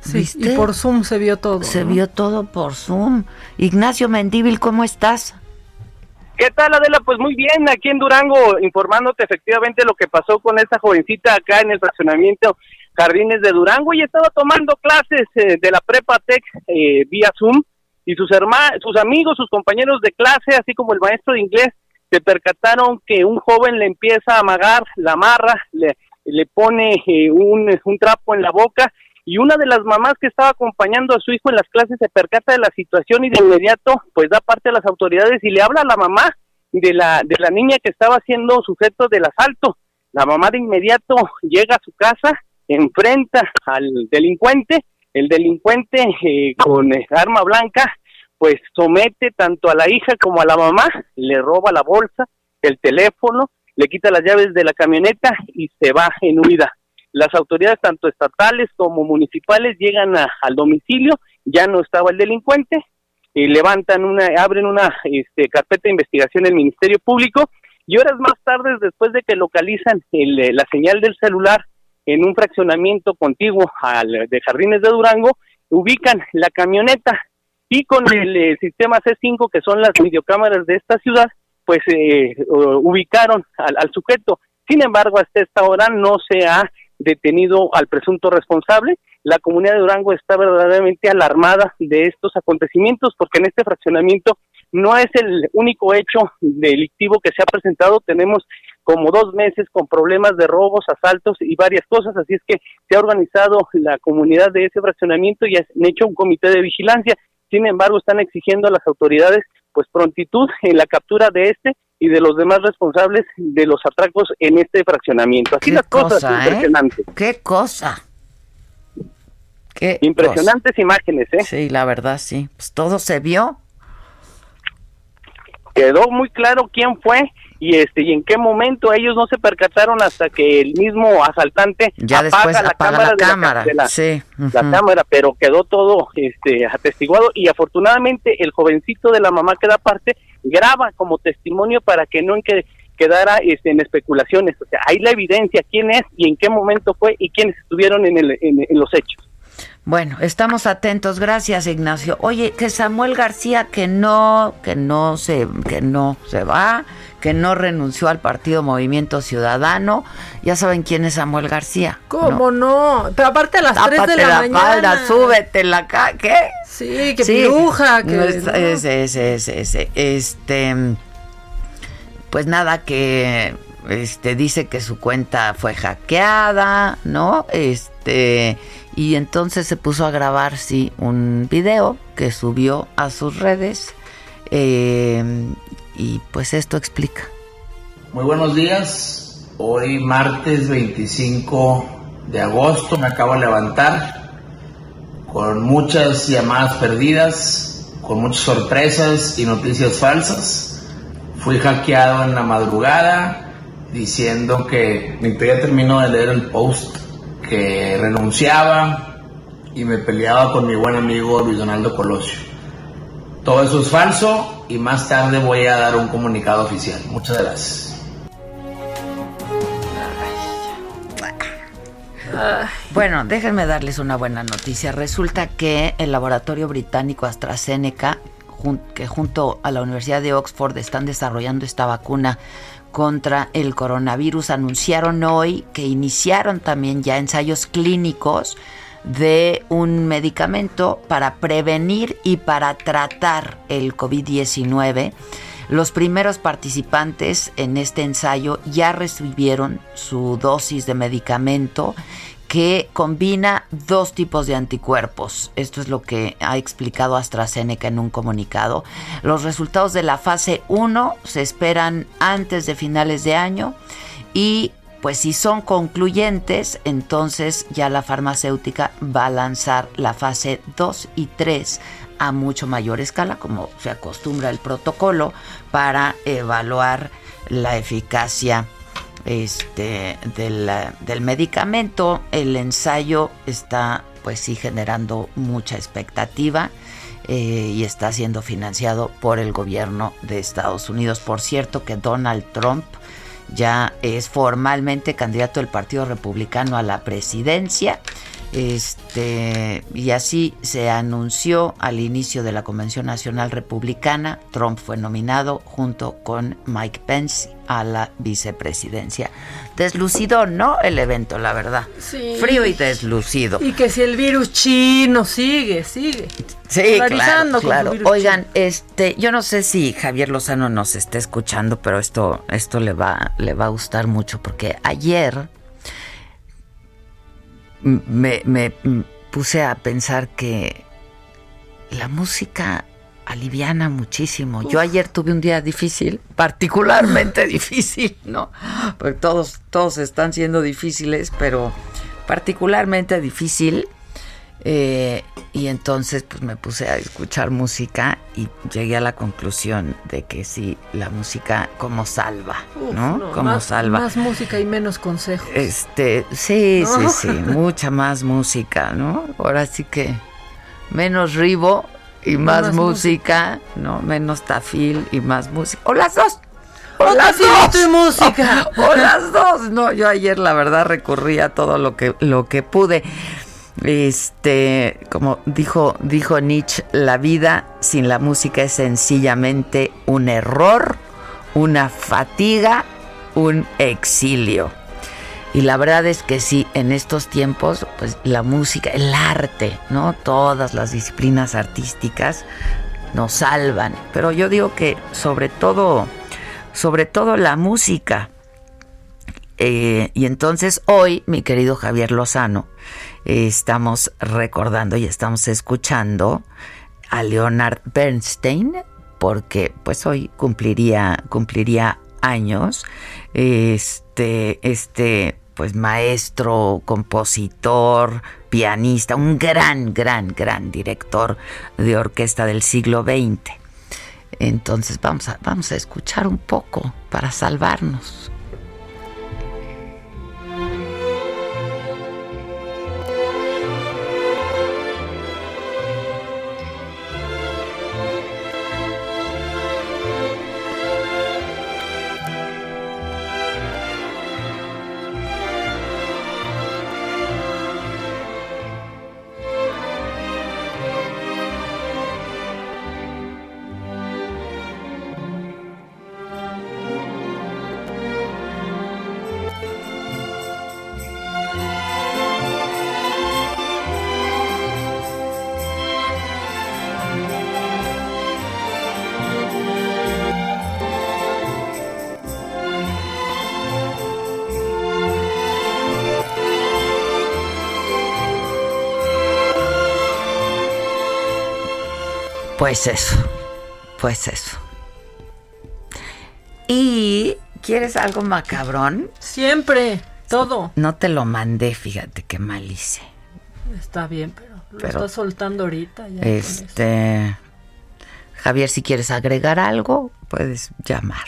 Sí, y por Zoom se vio todo. Se vio todo por Zoom. Ignacio Mendíbil, ¿cómo estás? ¿Qué tal, Adela? Pues muy bien, aquí en Durango, informándote efectivamente lo que pasó con esta jovencita acá en el fraccionamiento Jardines de Durango y estaba tomando clases eh, de la Prepa Tech eh, vía Zoom y sus hermanos, sus amigos, sus compañeros de clase, así como el maestro de inglés, se percataron que un joven le empieza a amagar, la amarra, le, le pone eh, un, un trapo en la boca y una de las mamás que estaba acompañando a su hijo en las clases se percata de la situación y de inmediato pues da parte a las autoridades y le habla a la mamá de la de la niña que estaba siendo sujeto del asalto. La mamá de inmediato llega a su casa, enfrenta al delincuente, el delincuente eh, con arma blanca pues somete tanto a la hija como a la mamá, le roba la bolsa, el teléfono, le quita las llaves de la camioneta y se va en huida. Las autoridades, tanto estatales como municipales, llegan al domicilio, ya no estaba el delincuente, y levantan una, abren una este, carpeta de investigación en el Ministerio Público y horas más tarde, después de que localizan eh, la señal del celular en un fraccionamiento contiguo al de Jardines de Durango, ubican la camioneta y con el eh, sistema C5, que son las videocámaras de esta ciudad, pues eh, ubicaron al, al, sujeto. Sin embargo, hasta esta hora no se ha detenido al presunto responsable. La comunidad de Durango está verdaderamente alarmada de estos acontecimientos porque en este fraccionamiento no es el único hecho delictivo que se ha presentado. Tenemos como dos meses con problemas de robos, asaltos y varias cosas, así es que se ha organizado la comunidad de ese fraccionamiento y han hecho un comité de vigilancia. Sin embargo, están exigiendo a las autoridades pues prontitud en la captura de este y de los demás responsables de los atracos en este fraccionamiento. Así las cosas, ¿eh? impresionantes. Qué cosa. Qué Impresionantes imágenes, ¿eh? Sí, la verdad, sí. Pues todo se vio. Quedó muy claro quién fue y este y en qué momento ellos no se percataron hasta que el mismo asaltante ya apaga después la apaga cámara la de la cámara, de la- sí. la cámara, pero quedó todo este atestiguado y afortunadamente el jovencito de la mamá que da parte graba como testimonio para que no en que quedara este, en especulaciones, o sea, hay la evidencia quién es y en qué momento fue y quiénes estuvieron en, el, en, en los hechos. Bueno, estamos atentos, gracias Ignacio. Oye, que Samuel García que no, que no se, que no se va, que no renunció al partido Movimiento Ciudadano. Ya saben quién es Samuel García. ¿Cómo no? Pero aparte a las 3 de Tápate la, la, mañana. súbete la ca ¿qué? Sí, que piruja, que no. Ese, ese, ese, ese. Este, pues nada, que este dice que su cuenta fue hackeada, ¿no? Este, y entonces se puso a grabar, sí, un video que subió a sus redes. eh, y pues esto explica. Muy buenos días. Hoy martes 25 de agosto me acabo de levantar con muchas llamadas perdidas, con muchas sorpresas y noticias falsas. Fui hackeado en la madrugada diciendo que ni todavía termino de leer el post que renunciaba y me peleaba con mi buen amigo Luis Donaldo Colosio. Todo eso es falso y más tarde voy a dar un comunicado oficial. Muchas gracias. Bueno, déjenme darles una buena noticia. Resulta que el laboratorio británico AstraZeneca, que junto a la Universidad de Oxford están desarrollando esta vacuna contra el coronavirus, anunciaron hoy que iniciaron también ya ensayos clínicos de un medicamento para prevenir y para tratar el COVID-19. Los primeros participantes en este ensayo ya recibieron su dosis de medicamento que combina dos tipos de anticuerpos. Esto es lo que ha explicado AstraZeneca en un comunicado. Los resultados de la fase 1 se esperan antes de finales de año y pues si son concluyentes, entonces ya la farmacéutica va a lanzar la fase 2 y 3 a mucho mayor escala, como se acostumbra el protocolo, para evaluar la eficacia este, del, del medicamento. El ensayo está, pues sí, generando mucha expectativa. eh, y está siendo financiado por el gobierno de Estados Unidos. Por cierto que Donald Trump ya es formalmente candidato del Partido Republicano a la presidencia. Este, y así se anunció al inicio de la Convención Nacional Republicana. Trump fue nominado junto con Mike Pence a la vicepresidencia. Deslucido, ¿no? El evento, la verdad. Sí. Frío y deslucido. Y que si el virus chino sigue, sigue. Sí, claro, claro. Oigan, este, yo no sé si Javier Lozano nos está escuchando, pero esto, esto le va, le va a gustar mucho porque ayer me, me puse a pensar que la música aliviana muchísimo. Yo ayer tuve un día difícil, particularmente difícil, ¿no? Porque todos, todos están siendo difíciles, pero particularmente difícil. Eh, y entonces pues me puse a escuchar música y llegué a la conclusión de que sí, la música como salva, Uf, ¿no? no, como más, salva. Más música y menos consejos. Este, sí, ¿No? sí, sí, mucha más música, ¿no? Ahora sí que menos ribo y más, Más música, ¿no? Menos tafil y más música. O las dos. O, O las dos. y música. O, o las dos. No, yo ayer la verdad recurrí a todo lo que, lo que pude. Este, como dijo, dijo Nietzsche, la vida sin la música es sencillamente un error, una fatiga, un exilio. Y la verdad es que sí, en estos tiempos, pues la música, el arte, ¿no? Todas las disciplinas artísticas nos salvan. Pero yo digo que sobre todo, sobre todo la música. Eh, y entonces hoy, mi querido Javier Lozano, eh, estamos recordando y estamos escuchando a Leonard Bernstein, porque pues hoy cumpliría, cumpliría años. Este, este, pues maestro, compositor, pianista, un gran, gran, gran director de orquesta del siglo XX. Entonces vamos a, vamos a escuchar un poco para salvarnos. Pues eso, pues eso. ¿Y quieres algo macabrón? Siempre, todo. No te lo mandé, fíjate qué mal hice. Está bien, pero lo Pero- soltando ahorita. ya. Este. Javier, si quieres agregar algo, puedes llamar.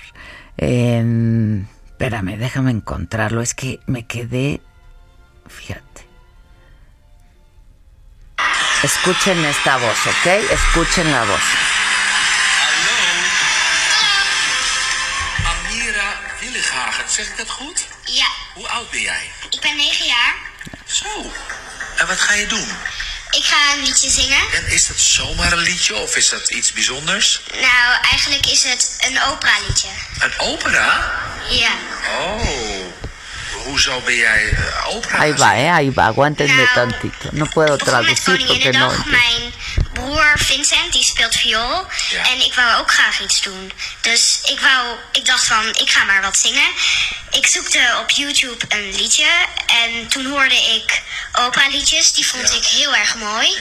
Espérame, déjame encontrarlo. Es que me quedé. Fíjate. Escuchen esta voz, ¿ok? Escuchen la voz. Amira Willighagen, zeg ik dat goed? Ja, Hoe oud ben jij? ik ben 9 jaar. Zo. En wat ga je doen? Ik ga een liedje zingen. En is dat zomaar een liedje of is dat iets bijzonders? Nou, eigenlijk is het een opera-liedje. Een opera? Ja. Oh. Hoezo ben jij eh, opera? Ahí va, eh, ahí va. Aguántenme tantito. No puedo traducir porque no. Koninginnedag. Mijn broer Vincent, die speelt viool. En ik wou ook graag iets doen. Dus ik wou, ik dacht van, ik ga maar wat zingen. Ik zoekte op YouTube een liedje. En toen hoorde ik opera-liedjes. Die vond ik heel erg mooi.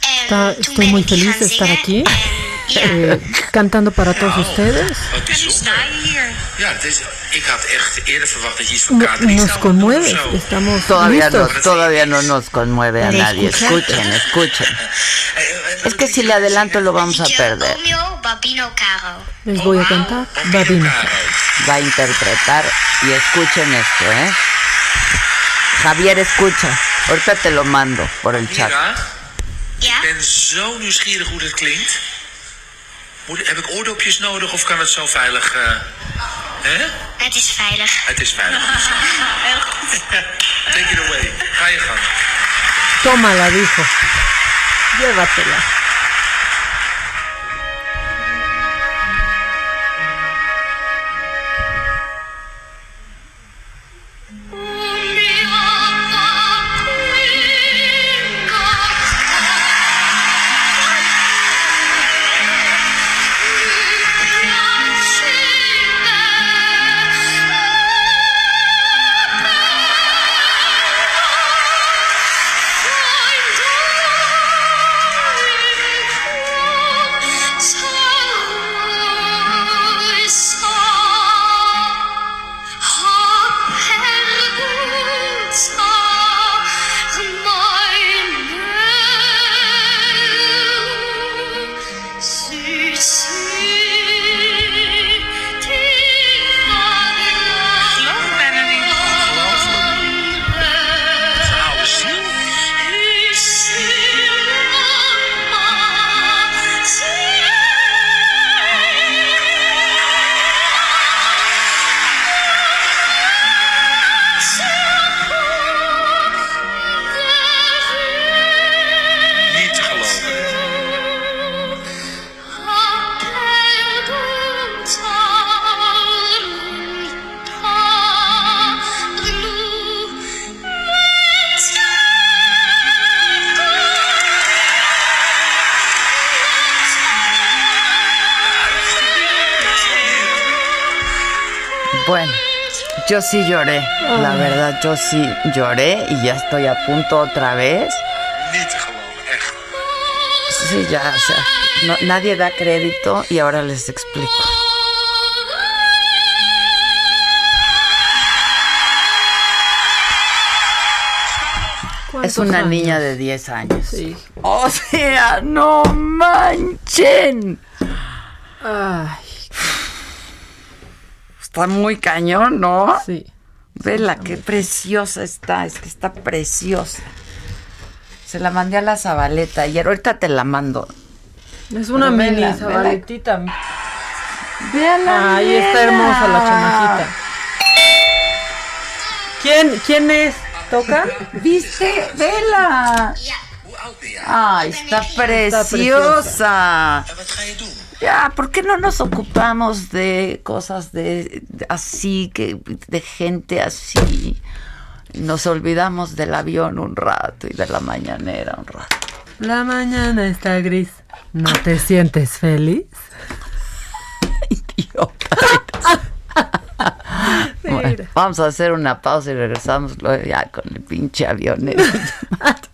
En Está- toen estoy ben muy ik die gaan de estar zingen. aquí, Ja. Eh, cantando para todos ustedes. Wat bijzonder. Ja, het is, ik had echt eerder verwacht dat je iets van No- K3 Nos conmueve, zo. Todavía estamos no, listos. todavía no nos conmueve a ¿Le nadie. Escuchen, escuchen. Es que si le adelanto lo vamos a perder. Les voy a cantar Babino. Va a interpretar y escuchen esto, ¿eh? Javier, escucha. Ahorita te lo mando por el chat. Ik ben zo nieuwsgierig hoe dit klinkt. Moet, heb ik oordopjes nodig of kan het zo veilig? eh, hè? Het is veilig. Het is veilig. Take it away. Ga je gang. Tómala, dijo. Llévatela. Yo sí lloré. La verdad, yo sí lloré y ya estoy a punto otra vez. Sí, ya, o sea, no- nadie da crédito y ahora les explico. Es una años? niña de 10 años. Sí. O sea, no manchen. Ay. Está muy cañón, ¿no? Sí. Vela, qué preciosa está, es que está preciosa. Se la mandé a la Zabaleta ayer, ahorita te la mando. Es una Pero mini vela, zabaletita. Véala, Ahí está hermosa la chamajita. ¿Quién, quién es? ¿Toca? ¿Viste? Vela. Ay, está preciosa. Ya, ¿por qué no nos ocupamos de cosas de, de así, que de gente así? Nos olvidamos del avión un rato y de la mañanera un rato. La mañana está gris. ¿No te sientes feliz? Bueno, vamos a hacer una pausa y regresamos luego ya con el pinche avión.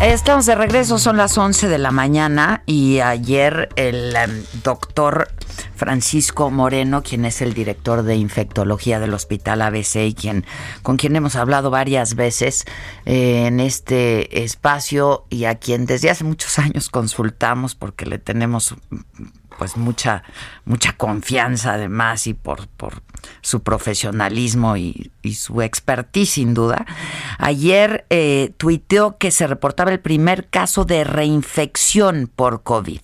Estamos de regreso, son las 11 de la mañana y ayer el em, doctor Francisco Moreno, quien es el director de infectología del Hospital ABC y quien, con quien hemos hablado varias veces eh, en este espacio y a quien desde hace muchos años consultamos porque le tenemos pues mucha mucha confianza además y por, por su profesionalismo y, su expertise sin duda. Ayer eh, tuiteó que se reportaba el primer caso de reinfección por COVID.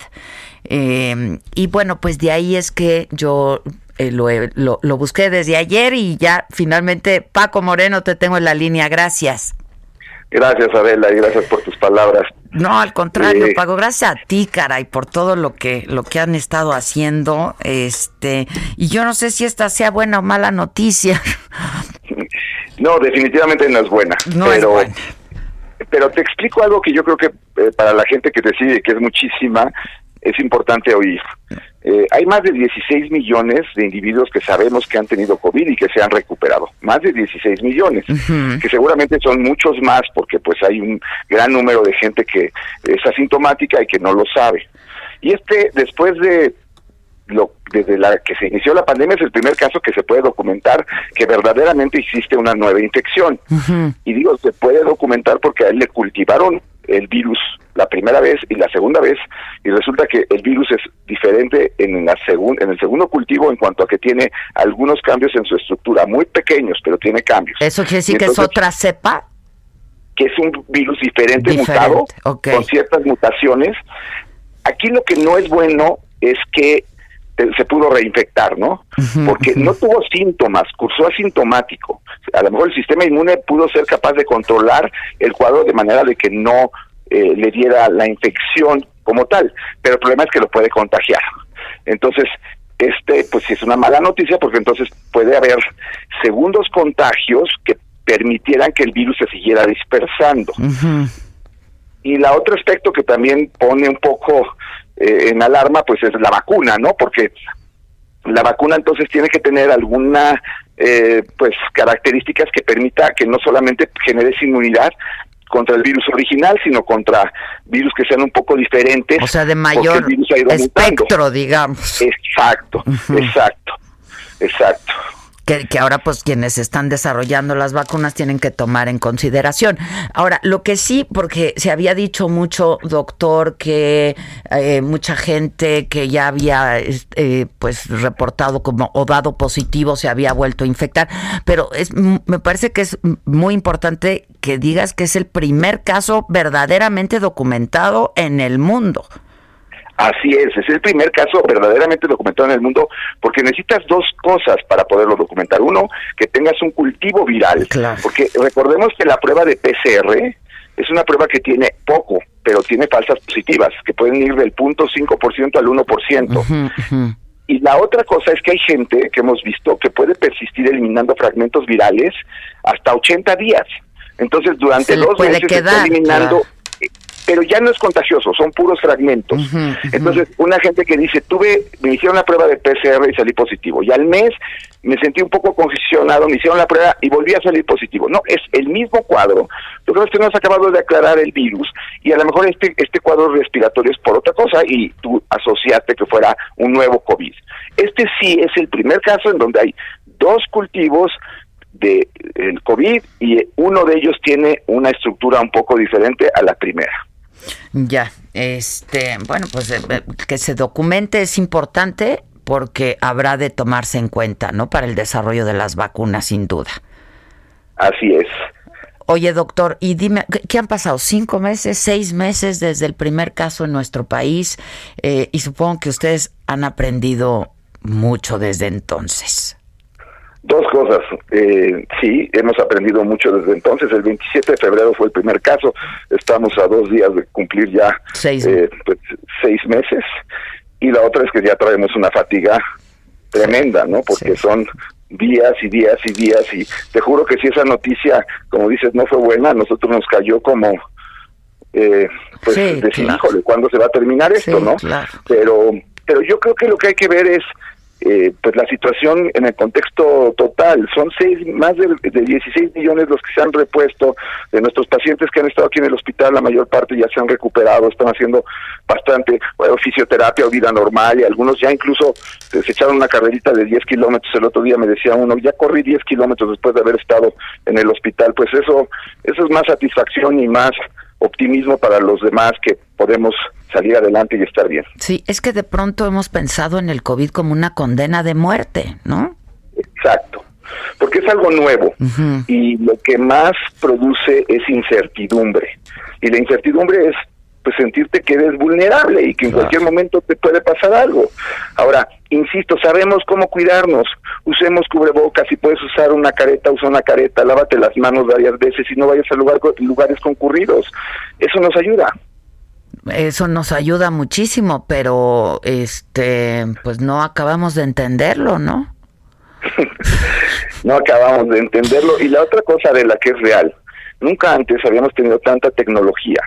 Eh, y bueno, pues de ahí es que yo eh, lo, lo, lo busqué desde ayer y ya finalmente, Paco Moreno, te tengo en la línea. Gracias. Gracias, Adela, y gracias por tus palabras. No, al contrario, Eh, Paco, gracias a ti, caray, por todo lo que lo que han estado haciendo, este, y yo no sé si esta sea buena o mala noticia. No, definitivamente no es buena. No pero, es buena. Pero te explico algo que yo creo que eh, para la gente que te sigue, que es muchísima, es importante oír. Eh, hay más de 16 millones de individuos que sabemos que han tenido COVID y que se han recuperado. Más de 16 millones, que seguramente son muchos más porque pues hay un gran número de gente que es asintomática y que no lo sabe. Y este, después de lo, desde la que se inició la pandemia, es el primer caso que se puede documentar que verdaderamente existe una nueva infección. Y digo, se puede documentar porque a él le cultivaron el virus la primera vez y la segunda vez, y resulta que el virus es diferente en, la segun- en el segundo cultivo en cuanto a que tiene algunos cambios en su estructura, muy pequeños, pero tiene cambios. Eso quiere decir que es otra cepa. que es un virus diferente, Diferente, mutado, con ciertas mutaciones. Aquí lo que no es bueno es que se pudo reinfectar, ¿no? Porque no tuvo síntomas, cursó asintomático. A lo mejor el sistema inmune pudo ser capaz de controlar el cuadro de manera de que no eh, le diera la infección como tal, pero el problema es que lo puede contagiar. Entonces, este, pues sí es una mala noticia porque entonces puede haber segundos contagios que permitieran que el virus se siguiera dispersando. Y la otro aspecto que también pone un poco eh, en alarma, pues es la vacuna, ¿no? Porque la vacuna entonces tiene que tener alguna, eh, pues, características que permita que no solamente generes inmunidad contra el virus original, sino contra virus que sean un poco diferentes. O sea, de mayor mutando. espectro, digamos. Exacto, exacto, exacto. Que, que ahora pues quienes están desarrollando las vacunas tienen que tomar en consideración. Ahora, lo que sí, porque se había dicho mucho, doctor, que eh, mucha gente que ya había eh, pues reportado como o dado positivo se había vuelto a infectar, pero es me parece que es muy importante que digas que es el primer caso verdaderamente documentado en el mundo. Así es, es el primer caso verdaderamente documentado en el mundo porque necesitas dos cosas para poderlo documentar. Uno, que tengas un cultivo viral, porque recordemos que la prueba de PCR es una prueba que tiene poco, pero tiene falsas positivas, que pueden ir del punto 5% al 1%. Y la otra cosa es que hay gente que hemos visto que puede persistir eliminando fragmentos virales hasta 80 días. Entonces, durante dos meses está eliminando pero ya no es contagioso, son puros fragmentos. Entonces, una gente que dice, tuve, me hicieron la prueba de PCR y salí positivo, y al mes me sentí un poco congestionado, me hicieron la prueba y volví a salir positivo. No, es el mismo cuadro. Lo que es que no has acabado de aclarar el virus y a lo mejor este, este cuadro respiratorio es por otra cosa y tú asociaste que fuera un nuevo COVID. Este sí es el primer caso en donde hay dos cultivos de el COVID y uno de ellos tiene una estructura un poco diferente a la primera. Ya, este, bueno, pues eh, eh, que se documente es importante porque habrá de tomarse en cuenta, ¿no? Para el desarrollo de las vacunas, sin duda. Así es. Oye, doctor, y dime, ¿qué han pasado? ¿Cinco meses, seis meses desde el primer caso en nuestro país? Eh, y supongo que ustedes han aprendido mucho desde entonces. Dos cosas. Eh, sí, hemos aprendido mucho desde entonces. El 27 de febrero fue el primer caso. Estamos a dos días de cumplir ya seis, eh, pues, seis meses. Y la otra es que ya traemos una fatiga tremenda, ¿no? Porque son días y días y días. Y te juro que si esa noticia, como dices, no fue buena, a nosotros nos cayó como... Eh, pues decir, híjole, ¿cuándo se va a terminar esto, no? Pero, pero yo creo que lo que hay que ver es eh, pues la situación en el contexto total. Son seis, más de, 16 millones los que se han repuesto de nuestros pacientes que han estado aquí en el hospital, la mayor parte ya se han recuperado, están haciendo bastante fisioterapia o vida normal y algunos ya incluso se echaron una carrerita de 10 kilómetros. El otro día me decía uno, ya corrí 10 kilómetros después de haber estado en el hospital. Pues eso, eso es más satisfacción y más optimismo para los demás que podemos salir adelante y estar bien. Sí, es que de pronto hemos pensado en el COVID como una condena de muerte, ¿no? Exacto, porque es algo nuevo y lo que más produce es incertidumbre. Y la incertidumbre es pues sentirte que eres vulnerable y que en cualquier momento te puede pasar algo. Ahora, insisto, sabemos cómo cuidarnos. Usemos cubrebocas, si puedes usar una careta, usa una careta, lávate las manos varias veces y no vayas a lugar, lugares concurridos. Eso nos ayuda. Eso nos ayuda muchísimo, pero este, pues no acabamos de entenderlo, ¿no? no acabamos de entenderlo. Y la otra cosa de la que es real, nunca antes habíamos tenido tanta tecnología.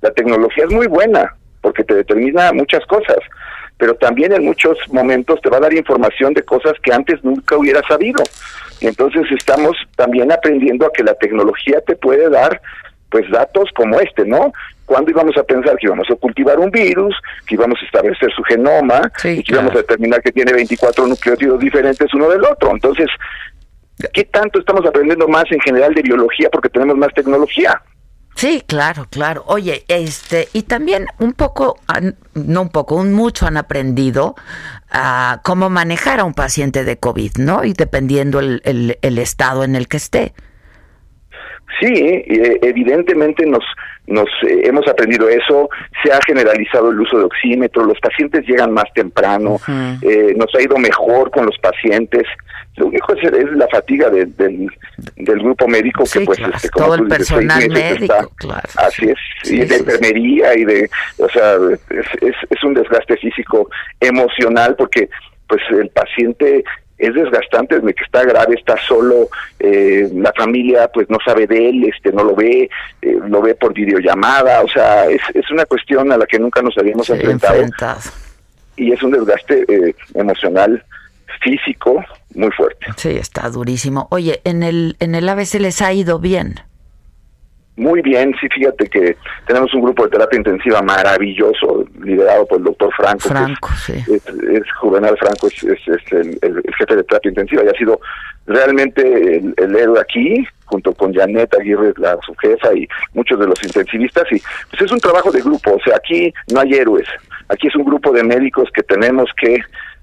La tecnología es muy buena porque te determina muchas cosas, pero también en muchos momentos te va a dar información de cosas que antes nunca hubieras sabido. Entonces estamos también aprendiendo a que la tecnología te puede dar pues datos como este, ¿no? ¿Cuándo íbamos a pensar que íbamos a cultivar un virus, que íbamos a establecer su genoma y que íbamos a determinar que tiene 24 nucleótidos diferentes uno del otro? Entonces, ¿qué tanto estamos aprendiendo más en general de biología porque tenemos más tecnología? Sí, claro, claro. Oye, este, y también un poco, no un poco, un mucho han aprendido a cómo manejar a un paciente de COVID, ¿no? Y dependiendo el, el estado en el que esté. Sí, eh, evidentemente nos, nos eh, hemos aprendido eso, se ha generalizado el uso de oxímetro, los pacientes llegan más temprano, eh, nos ha ido mejor con los pacientes. Lo único es, es la fatiga del, del grupo médico que pues este, como todo el personal médico, claro, así es, y de enfermería y de, o sea, es, es un desgaste físico emocional porque pues el paciente es desgastante desde que está grave, está solo, eh, la familia pues no sabe de él, este no lo ve, eh, lo ve por videollamada, o sea, es, es una cuestión a la que nunca nos habíamos enfrentado. Y es un desgaste eh, emocional, físico, muy fuerte. Sí, está durísimo. Oye, en el, en el ABC les ha ido bien. Muy bien, sí, fíjate que tenemos un grupo de terapia intensiva maravilloso, liderado por el doctor Franco. Franco, sí. Es, Juvenal Franco, es, el, jefe de terapia intensiva y ha sido realmente el, héroe aquí, junto con Janet Aguirre, la su jefa, y muchos de los intensivistas. Y pues es un trabajo de grupo, o sea, aquí no hay héroes, aquí es un grupo de médicos que tenemos que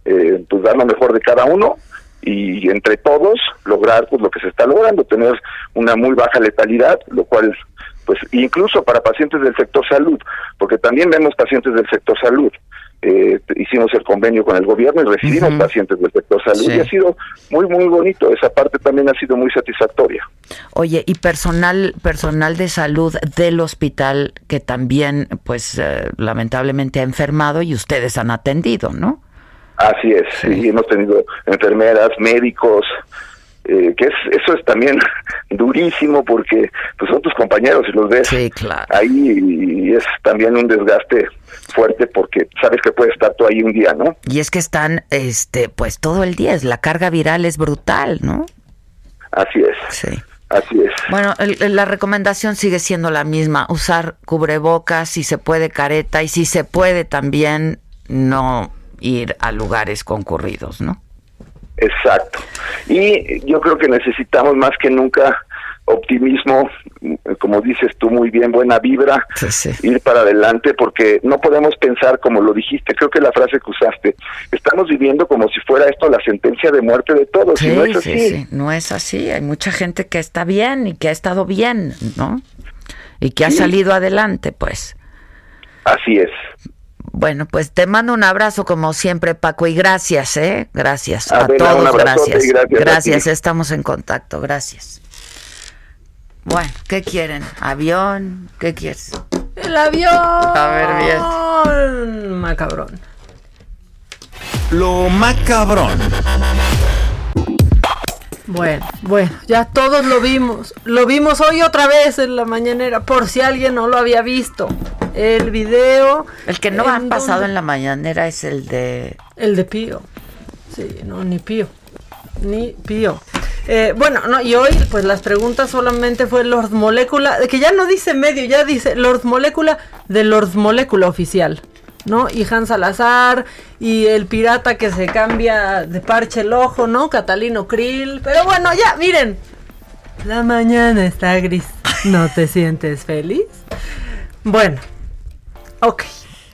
eh, pues dar lo mejor de cada uno y entre todos lograr pues lo que se está logrando, tener una muy baja letalidad, lo cual pues incluso para pacientes del sector salud, porque también vemos pacientes del sector salud, eh, hicimos el convenio con el gobierno y recibimos pacientes del sector salud Sí. y ha sido muy muy bonito esa parte también ha sido muy satisfactoria Oye, y personal personal de salud del hospital que también, pues, eh, lamentablemente ha enfermado y ustedes han atendido, ¿no? Así es y hemos tenido enfermeras médicos eh, que es eso es también durísimo porque pues son tus compañeros y los ves ahí y es también un desgaste fuerte porque sabes que puedes estar tú ahí un día no Y es que están, este, pues, todo el día. es- La carga viral es brutal, ¿no? así es Sí. así es Bueno, el- la recomendación sigue siendo la misma, usar cubrebocas, si se puede careta y si se puede también no ir a lugares concurridos, ¿no? Exacto. Y yo creo que necesitamos más que nunca optimismo, como dices tú muy bien, buena vibra, ir para adelante, porque no podemos pensar como lo dijiste, creo que la frase que usaste, estamos viviendo como si fuera esto la sentencia de muerte de todos, y no es sí, así. sí, no es así. Hay mucha gente que está bien y que ha estado bien, ¿no? Y que ha salido adelante, pues. Así es. Bueno, pues te mando un abrazo como siempre, Paco, y gracias, ¿eh? Gracias a todos, gracias. gracias a Gracias, estamos en contacto, gracias. Bueno, ¿qué quieren? ¿Avión? ¿Qué quieres? El avión. A ver, bien. Macabrón. Lo macabrón. Bueno, bueno, ya todos lo vimos. Lo vimos hoy otra vez en la mañanera, por si alguien no lo había visto. El video. El que no ha pasado en la mañanera es el de... El de Pío. Sí, no, ni Pío. Ni Pío. Eh, bueno, no, y hoy, pues las preguntas solamente fue Lord Molécula, que ya no dice medio, ya dice Lord Molécula de Lord Molécula oficial, ¿no? Y Hans Salazar, y el pirata que se cambia de parche el ojo, ¿no? Catalino Krill. Pero bueno, ya, miren. La mañana está gris. ¿No te sientes feliz? Bueno, ok.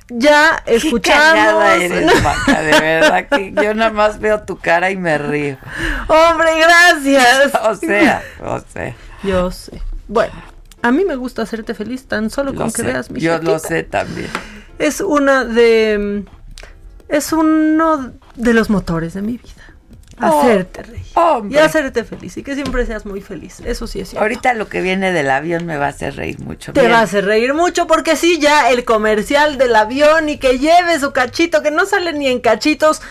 Ya escuchamos. callada eres, Maca, de verdad que yo nada más veo tu cara y me río. Hombre, gracias. O sea, o sea. Yo sé. Bueno, a mí me gusta hacerte feliz tan solo Lo con que veas mi Yo lo sé también. Es una de. Es uno de los motores de mi vida. Oh, Hacerte reír. hombre. Y hacerte feliz. Y que siempre seas muy feliz. Eso sí es cierto. Ahorita lo que viene del avión me va a hacer reír mucho. Te Bien. va a hacer reír mucho porque sí, ya el comercial del avión y que lleve su cachito, que no sale ni en cachitos.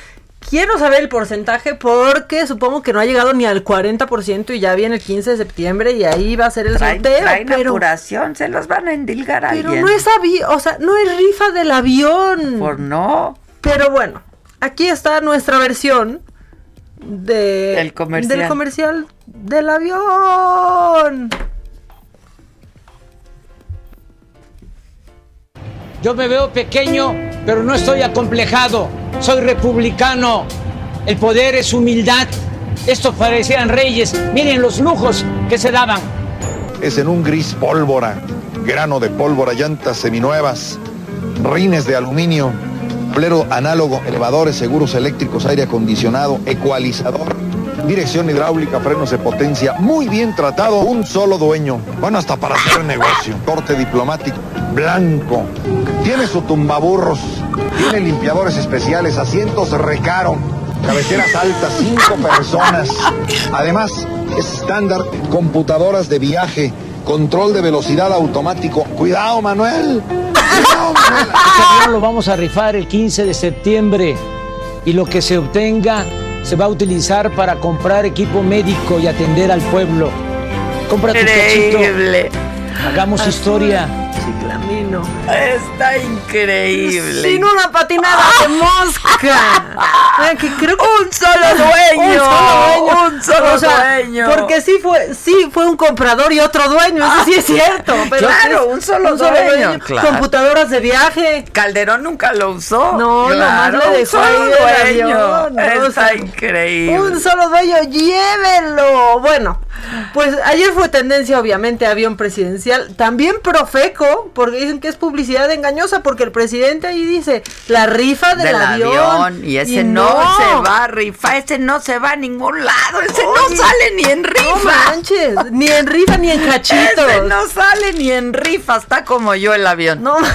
Quiero saber el porcentaje porque supongo que no ha llegado ni al 40% y ya viene el 15 de septiembre y ahí va a ser el Traen, sorteo. traen pero, apuración, se los van a endilgar a pero alguien. no es avión, o sea, no es rifa del avión. Por no. Pero bueno, aquí está nuestra versión de Del comercial. del comercial del avión. Yo me veo pequeño, pero no estoy acomplejado. Soy republicano. El poder es humildad. Estos parecían reyes. Miren los lujos que se daban. es en un gris pólvora, grano de pólvora, llantas seminuevas, rines de aluminio, tablero análogo, elevadores, seguros eléctricos, aire acondicionado, ecualizador, dirección hidráulica, frenos de potencia, muy bien tratado, un solo dueño, bueno, hasta para hacer negocio, corte diplomático, blanco, tiene su tumbaburros, tiene limpiadores especiales, asientos recaro, cabeceras altas, cinco personas, además es estándar, computadoras de viaje, control de velocidad automático, cuidado Manuel, Este avión lo vamos a rifar el 15 de septiembre y lo que se obtenga se va a utilizar para comprar equipo médico y atender al pueblo. Compra tu Increíble. Hagamos historia. Está increíble. Sin una patinada de mosca. Que creo que- Un solo dueño. Un solo dueño. Un solo O sea, dueño. Porque sí fue, sí fue un comprador y otro dueño. Eso sí es cierto. Pero Claro, es un solo dueño, claro. Computadoras de viaje. Calderón nunca lo usó. No, Claro, nomás le un dejó solo ahí el dueño. avión, ¿no? O Está sea, increíble. Un solo dueño, llévenlo. Bueno, pues ayer fue tendencia, obviamente, avión presidencial. También Profeco, porque dicen que es publicidad engañosa, porque el presidente ahí dice la rifa del, del avión. avión. Y ese no. se va a rifar, ese no se va a ningún lado, ese Oye, no sale ni en rifa. No manches, ni en rifa ni en cachitos. Ese no sale ni en rifa, está como yo el avión. No.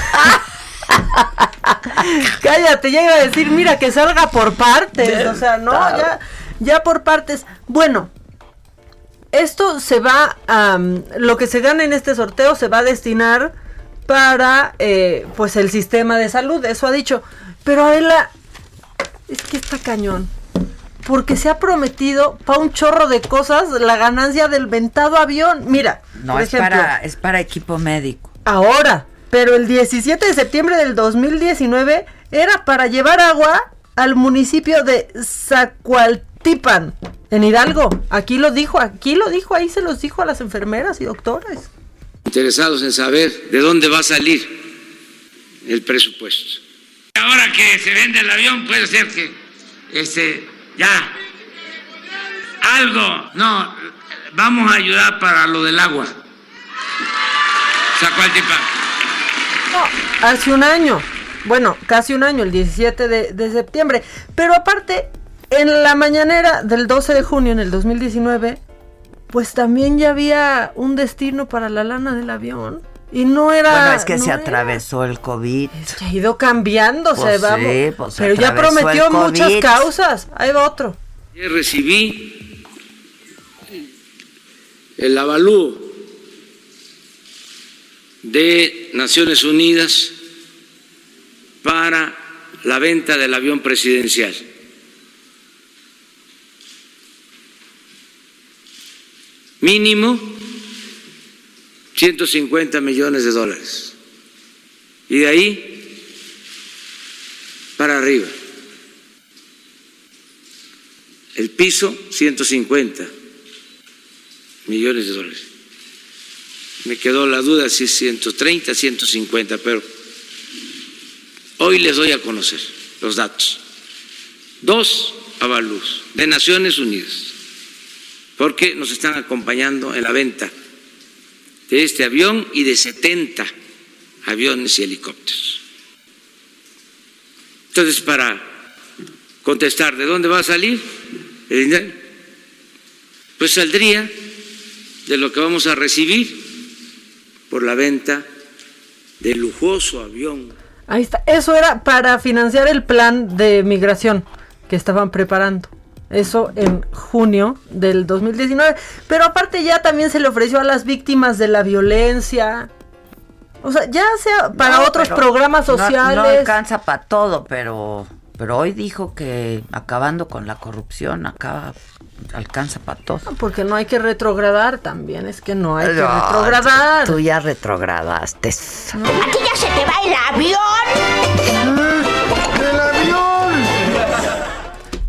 Cállate, ya iba a decir, mira, que salga por partes. O sea, no, ya, ya por partes. Bueno, esto se va a. lo que se gana en este sorteo se va a destinar para eh, pues el sistema de salud, eso ha dicho. Pero Adela, es que está cañón. Porque se ha prometido para un chorro de cosas la ganancia del ventado avión. Mira, No, por es, ejemplo, para, es para equipo médico. ahora, pero el 17 de septiembre del 2019 era para llevar agua al municipio de Zacualtipan, en Hidalgo. Aquí lo dijo, aquí lo dijo, ahí se los dijo a las enfermeras y doctores. interesados en saber de dónde va a salir el presupuesto. Ahora que se vende el avión, puede ser que este ya algo, no, vamos a ayudar para lo del agua. Zacualtipán. No, hace un año. Bueno, casi un año, el 17 de, de septiembre. Pero aparte, en la mañanera del 12 de junio en el 2019, pues también ya había un destino para la lana del avión. Y no era. Bueno, es que no se era. atravesó el COVID. Se ha ido cambiando, Pues se va. sí, pues se pero ya atravesó prometió muchas causas. Ahí va otro. Ayer recibí el avalúo de Naciones Unidas para la venta del avión presidencial. Mínimo 150 millones de dólares. Y de ahí para arriba. El piso, 150 millones de dólares. Me quedó la duda si es 130, 150, pero hoy les doy a conocer los datos. Dos avalúos de Naciones Unidas, porque nos están acompañando en la venta de este avión y de 70 aviones y helicópteros. Entonces, para contestar, ¿de dónde va a salir el dinero? Pues saldría de lo que vamos a recibir por la venta del lujoso avión. Ahí está. Eso era para financiar el plan de migración que estaban preparando. Eso en junio del 2019. Pero aparte ya también se le ofreció a las víctimas de la violencia. O sea, ya sea para No, otros programas no- sociales. No, alcanza para todo, pero, pero hoy dijo que acabando con la corrupción acaba, alcanza para todo. Porque no hay que retrogradar también. Es que no hay que No, retrogradar. Tú ya retrogradaste. ¡Aquí ya se te va el avión!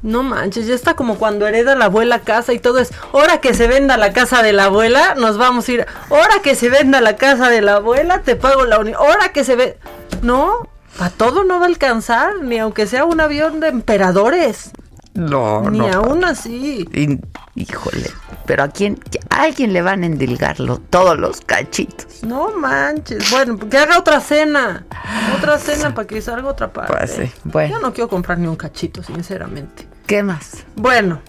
No manches, ya está como cuando hereda la abuela casa y todo es, hora que se venda la casa de la abuela, nos vamos a ir, hora que se venda la casa de la abuela, te pago la uni, hora que se ve... No, a todo no va a alcanzar, ni aunque sea un avión de emperadores, No, ni no. aún así. Híjole, pero a quién, a alguien le van a endilgarlo todos los cachitos. No manches, bueno, que haga otra cena, otra cena para que salga otra parte. Pues sí, bueno. Yo no quiero comprar ni un cachito, sinceramente. ¿Qué más? Bueno,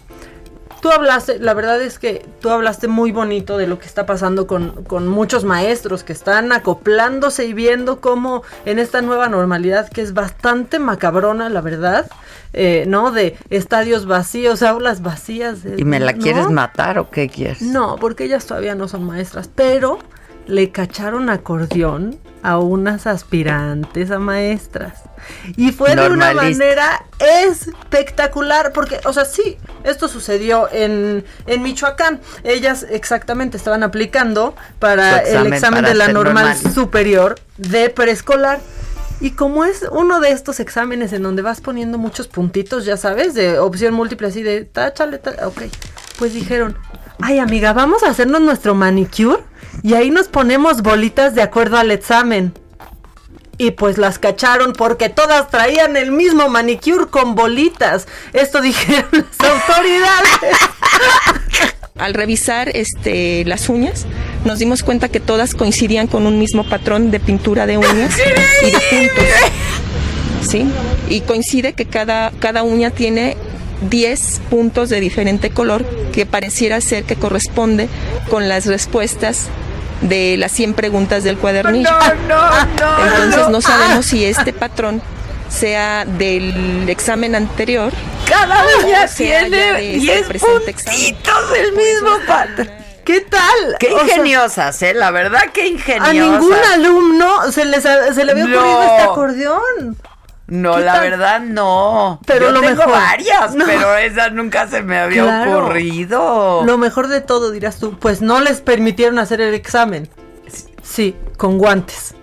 tú hablaste, la verdad es que tú hablaste muy bonito de lo que está pasando con, con muchos maestros que están acoplándose y viendo cómo en esta nueva normalidad que es bastante macabrona, la verdad, eh, ¿no? De estadios vacíos, aulas vacías. de- ¿Y me la ¿no? quieres matar o qué quieres? No, porque ellas todavía no son maestras, pero le cacharon acordeón a unas aspirantes a maestras. Y fue de una manera espectacular, porque, o sea, sí, esto sucedió en, en Michoacán. Ellas exactamente estaban aplicando para examen el examen para de la normal. superior de preescolar. Y como es uno de estos exámenes en donde vas poniendo muchos puntitos, ya sabes, de opción múltiple, así de táchale, tá- ok. Pues dijeron, ay amiga, vamos a hacernos nuestro manicure y ahí nos ponemos bolitas de acuerdo al examen. Y pues las cacharon porque todas traían el mismo manicure con bolitas. Esto dijeron las autoridades. Al revisar este, las uñas, nos dimos cuenta que todas coincidían con un mismo patrón de pintura de uñas y de puntos. ¿Sí? Y coincide que cada, cada uña tiene 10 puntos de diferente color que pareciera ser que corresponde con las respuestas de las 100 preguntas del cuadernillo. Entonces no sabemos si este patrón sea del examen anterior. Cada ya tiene de este 10 presente examen. puntitos del mismo patrón. ¿Qué tal? Qué O sea, ingeniosas, ¿eh? La verdad, qué ingeniosas. a ningún alumno se, les, se le había ocurrido No. este acordeón. No, ¿Qué la tal? verdad no. Pero Yo lo tengo mejor. varias, No. pero esa nunca se me había Claro. ocurrido. Lo mejor de todo, dirás tú, pues no les permitieron hacer el examen. Sí, con guantes.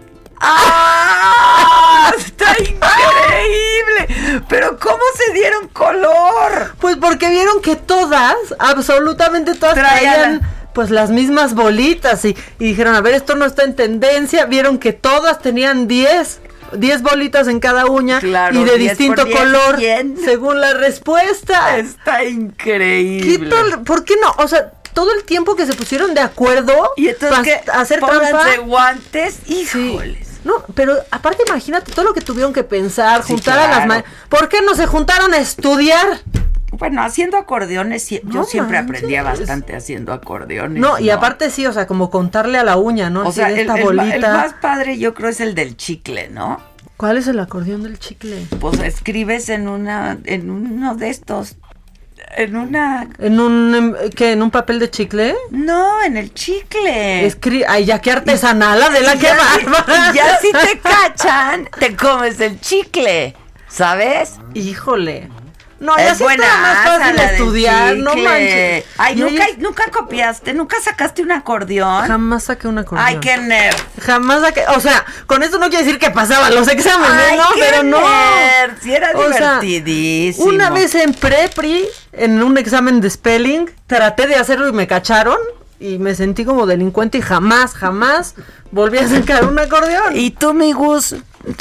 ¡Ah! ¡Está increíble! Pero ¿cómo se dieron color? Pues porque vieron que todas, absolutamente todas Traían- traían pues las mismas bolitas y, y dijeron, a ver, esto no está en tendencia. Vieron que todas tenían 10, 10 bolitas en cada uña Claro, y de 10 distinto por 10, color 100. según la respuesta. Está increíble. ¿Por qué no? O sea, todo el tiempo que se pusieron de acuerdo Y entonces que hacer trampa. guantes, híjoles. No, pero aparte imagínate todo lo que tuvieron que pensar, Sí, juntar a las manos. ¿Por qué no se juntaron a estudiar? Bueno, haciendo acordeones, yo No siempre manches. aprendía bastante haciendo acordeones. No, y aparte sí, o sea, como contarle a la uña, ¿no? O Así sea, de el, esta el bolita. el más padre yo creo es el del chicle, ¿no? ¿Cuál es el acordeón del chicle? Pues escribes en una, en uno de estos, en una, ¿En un, em, qué, en un papel de chicle? no, en el chicle. Escri Ay, ya qué artesanal, Adela, Y qué ya- bárbara. ya si te cachan, te comes el chicle, ¿sabes? Híjole. No, ya es sí buena estaba más fácil estudiar, no manches. Ay, Y nunca, nunca copiaste, nunca sacaste un acordeón. Jamás saqué un acordeón. Ay, qué nerd. Jamás saqué, o sea, con esto no quiere decir que pasaban los exámenes, Ay, ¿no? qué Pero no. nerd, sí era O sea, divertidísimo. Una vez en prepri, en un examen de spelling, traté de hacerlo y me cacharon y me sentí como delincuente y jamás, jamás volví a sacar un acordeón. ¿Y tú, mi Gus,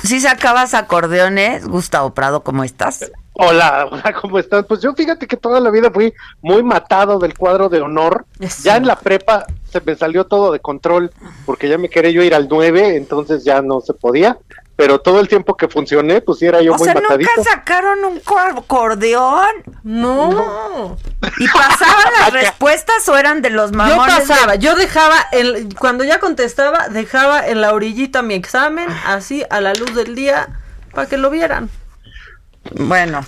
si sacabas acordeones? Gustavo Prado, ¿cómo estás? Hola, hola, ¿cómo estás? Pues yo fíjate que toda la vida fui muy matado del cuadro de honor. Ya en la prepa se me salió todo de control porque ya me quería yo ir al 9, entonces ya no se podía. Pero todo el tiempo que funcioné, pues era yo o muy sea, matadito. ¿nunca sacaron un co- acordeón? No. ¿Y pasaban las respuestas o eran de los Yo mamones? de- pasaba, yo dejaba, el, cuando ya contestaba, dejaba en la orillita mi examen, así a la luz del día, para que lo vieran. Bueno,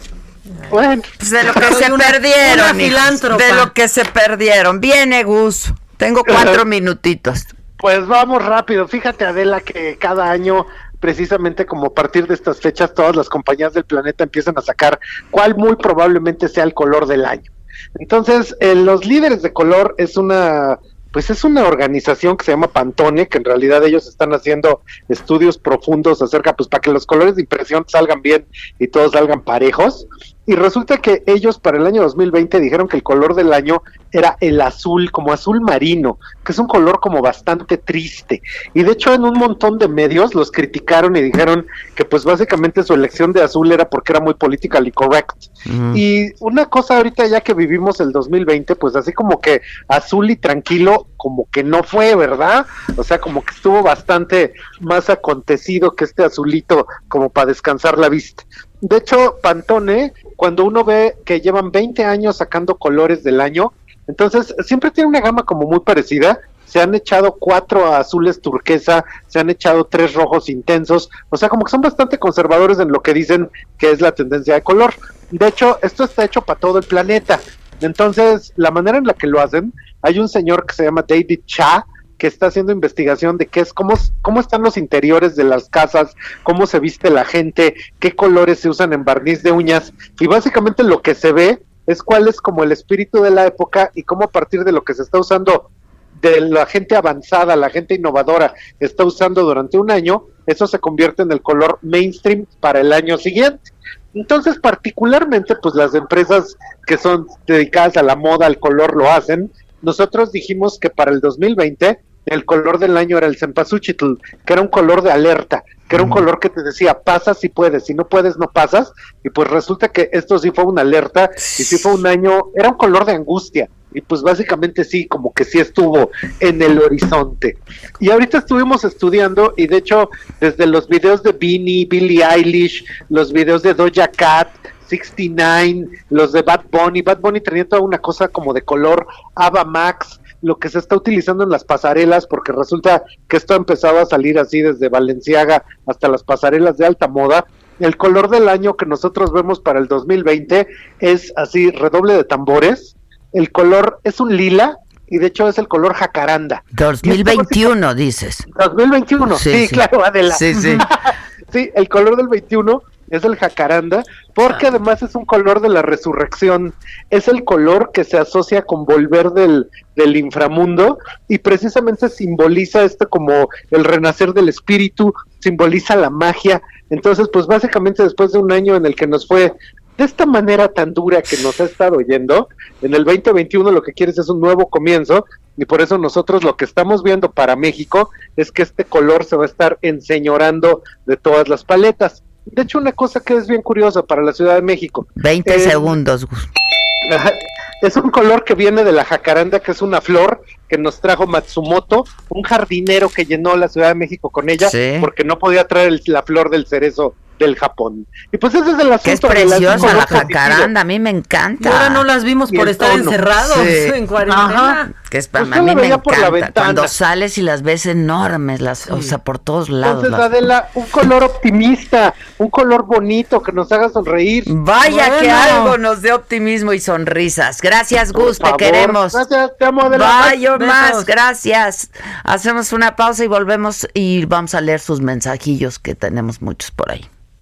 Bueno, pues de lo que se una- perdieron. una hijos, filántropa. de lo que se perdieron. Viene, Gus. Tengo cuatro minutitos. Pues vamos rápido. Fíjate, Adela, que cada año, precisamente como a partir de estas fechas, todas las compañías del planeta empiezan a sacar cuál muy probablemente sea el color del año. Entonces, eh, los líderes de color es una, pues es una organización que se llama Pantone, que en realidad ellos están haciendo estudios profundos acerca, pues para que los colores de impresión salgan bien y todos salgan parejos. Y resulta que ellos para el año 2020 dijeron que el color del año era el azul, como azul marino, que es un color como bastante triste. Y de hecho en un montón de medios los criticaron y dijeron que pues básicamente su elección de azul era porque era muy politically correct. Y una cosa ahorita ya que vivimos el 2020, pues así como que azul y tranquilo, como que no fue, ¿verdad? O sea, como que estuvo bastante más acontecido que este azulito como para descansar la vista. De hecho, Pantone, cuando uno ve que llevan 20 años sacando colores del año, entonces siempre tiene una gama como muy parecida. Se han echado cuatro azules turquesa, se han echado tres rojos intensos, o sea, como que son bastante conservadores en lo que dicen que es la tendencia de color. De hecho, esto está hecho para todo el planeta. Entonces, la manera en la que lo hacen, hay un señor que se llama David Cha, que está haciendo investigación de qué es, cómo, cómo están los interiores de las casas, cómo se viste la gente, qué colores se usan en barniz de uñas, y básicamente lo que se ve es cuál es como el espíritu de la época y cómo a partir de lo que se está usando de la gente avanzada, la gente innovadora está usando durante un año, eso se convierte en el color mainstream para el año siguiente. Entonces, particularmente, pues las empresas que son dedicadas a la moda, al color, lo hacen. Nosotros dijimos que para el 2020 el color del año era el cempasúchitl, que era un color de alerta, que era un color que te decía, pasas si puedes, si no puedes, no pasas. Y pues resulta que esto sí fue una alerta y sí fue un año, era un color de angustia. Y pues básicamente sí, como que sí estuvo en el horizonte. Y ahorita estuvimos estudiando, y de hecho, desde los videos de Beanie, Billie Eilish, los videos de Doja Cat, 69, los de Bad Bunny, Bad Bunny tenía toda una cosa como de color Ava Max, lo que se está utilizando en las pasarelas, porque resulta que esto ha empezado a salir así desde Valenciaga hasta las pasarelas de alta moda, el color del año que nosotros vemos para el 2020 es así, redoble de tambores. El color es un lila y de hecho es el color jacaranda. 2021 dices. 2021, sí, Sí, sí. claro, Adela. Sí, sí. sí, el color del 21 es el jacaranda, porque Ah. además es un color de la resurrección. Es el color que se asocia con volver del, del inframundo y precisamente simboliza esto como el renacer del espíritu, simboliza la magia. Entonces, pues básicamente después de un año en el que nos fue de esta manera tan dura que nos ha estado yendo, en el 2021 lo que quieres es un nuevo comienzo y por eso nosotros lo que estamos viendo para México es que este color se va a estar enseñorando de todas las paletas. De hecho, una cosa que es bien curiosa para la Ciudad de México. 20 Eh, segundos. Es un color que viene de la jacaranda, que es una flor que nos trajo Matsumoto, un jardinero que llenó la Ciudad de México con ella, Sí. porque no podía traer el- la flor del cerezo del Japón. Y pues ese es el asunto. Que es de las- preciosa la jacaranda, a mí me encanta. Y ahora no las vimos por estar tono. encerrados Sí. en cuarentena. Que es, Pues a mí me veía por la encanta. Cuando sales y las ves enormes, las, o sea, por todos lados. Entonces, las- Adela, un color optimista, un color bonito que nos haga sonreír. Vaya que algo nos dé optimismo y sonrisas. Gracias, Gus, te queremos. Gracias, te amo, Adela. Vaya más, gracias. Hacemos una pausa y volvemos y vamos a leer sus mensajillos que tenemos muchos por ahí.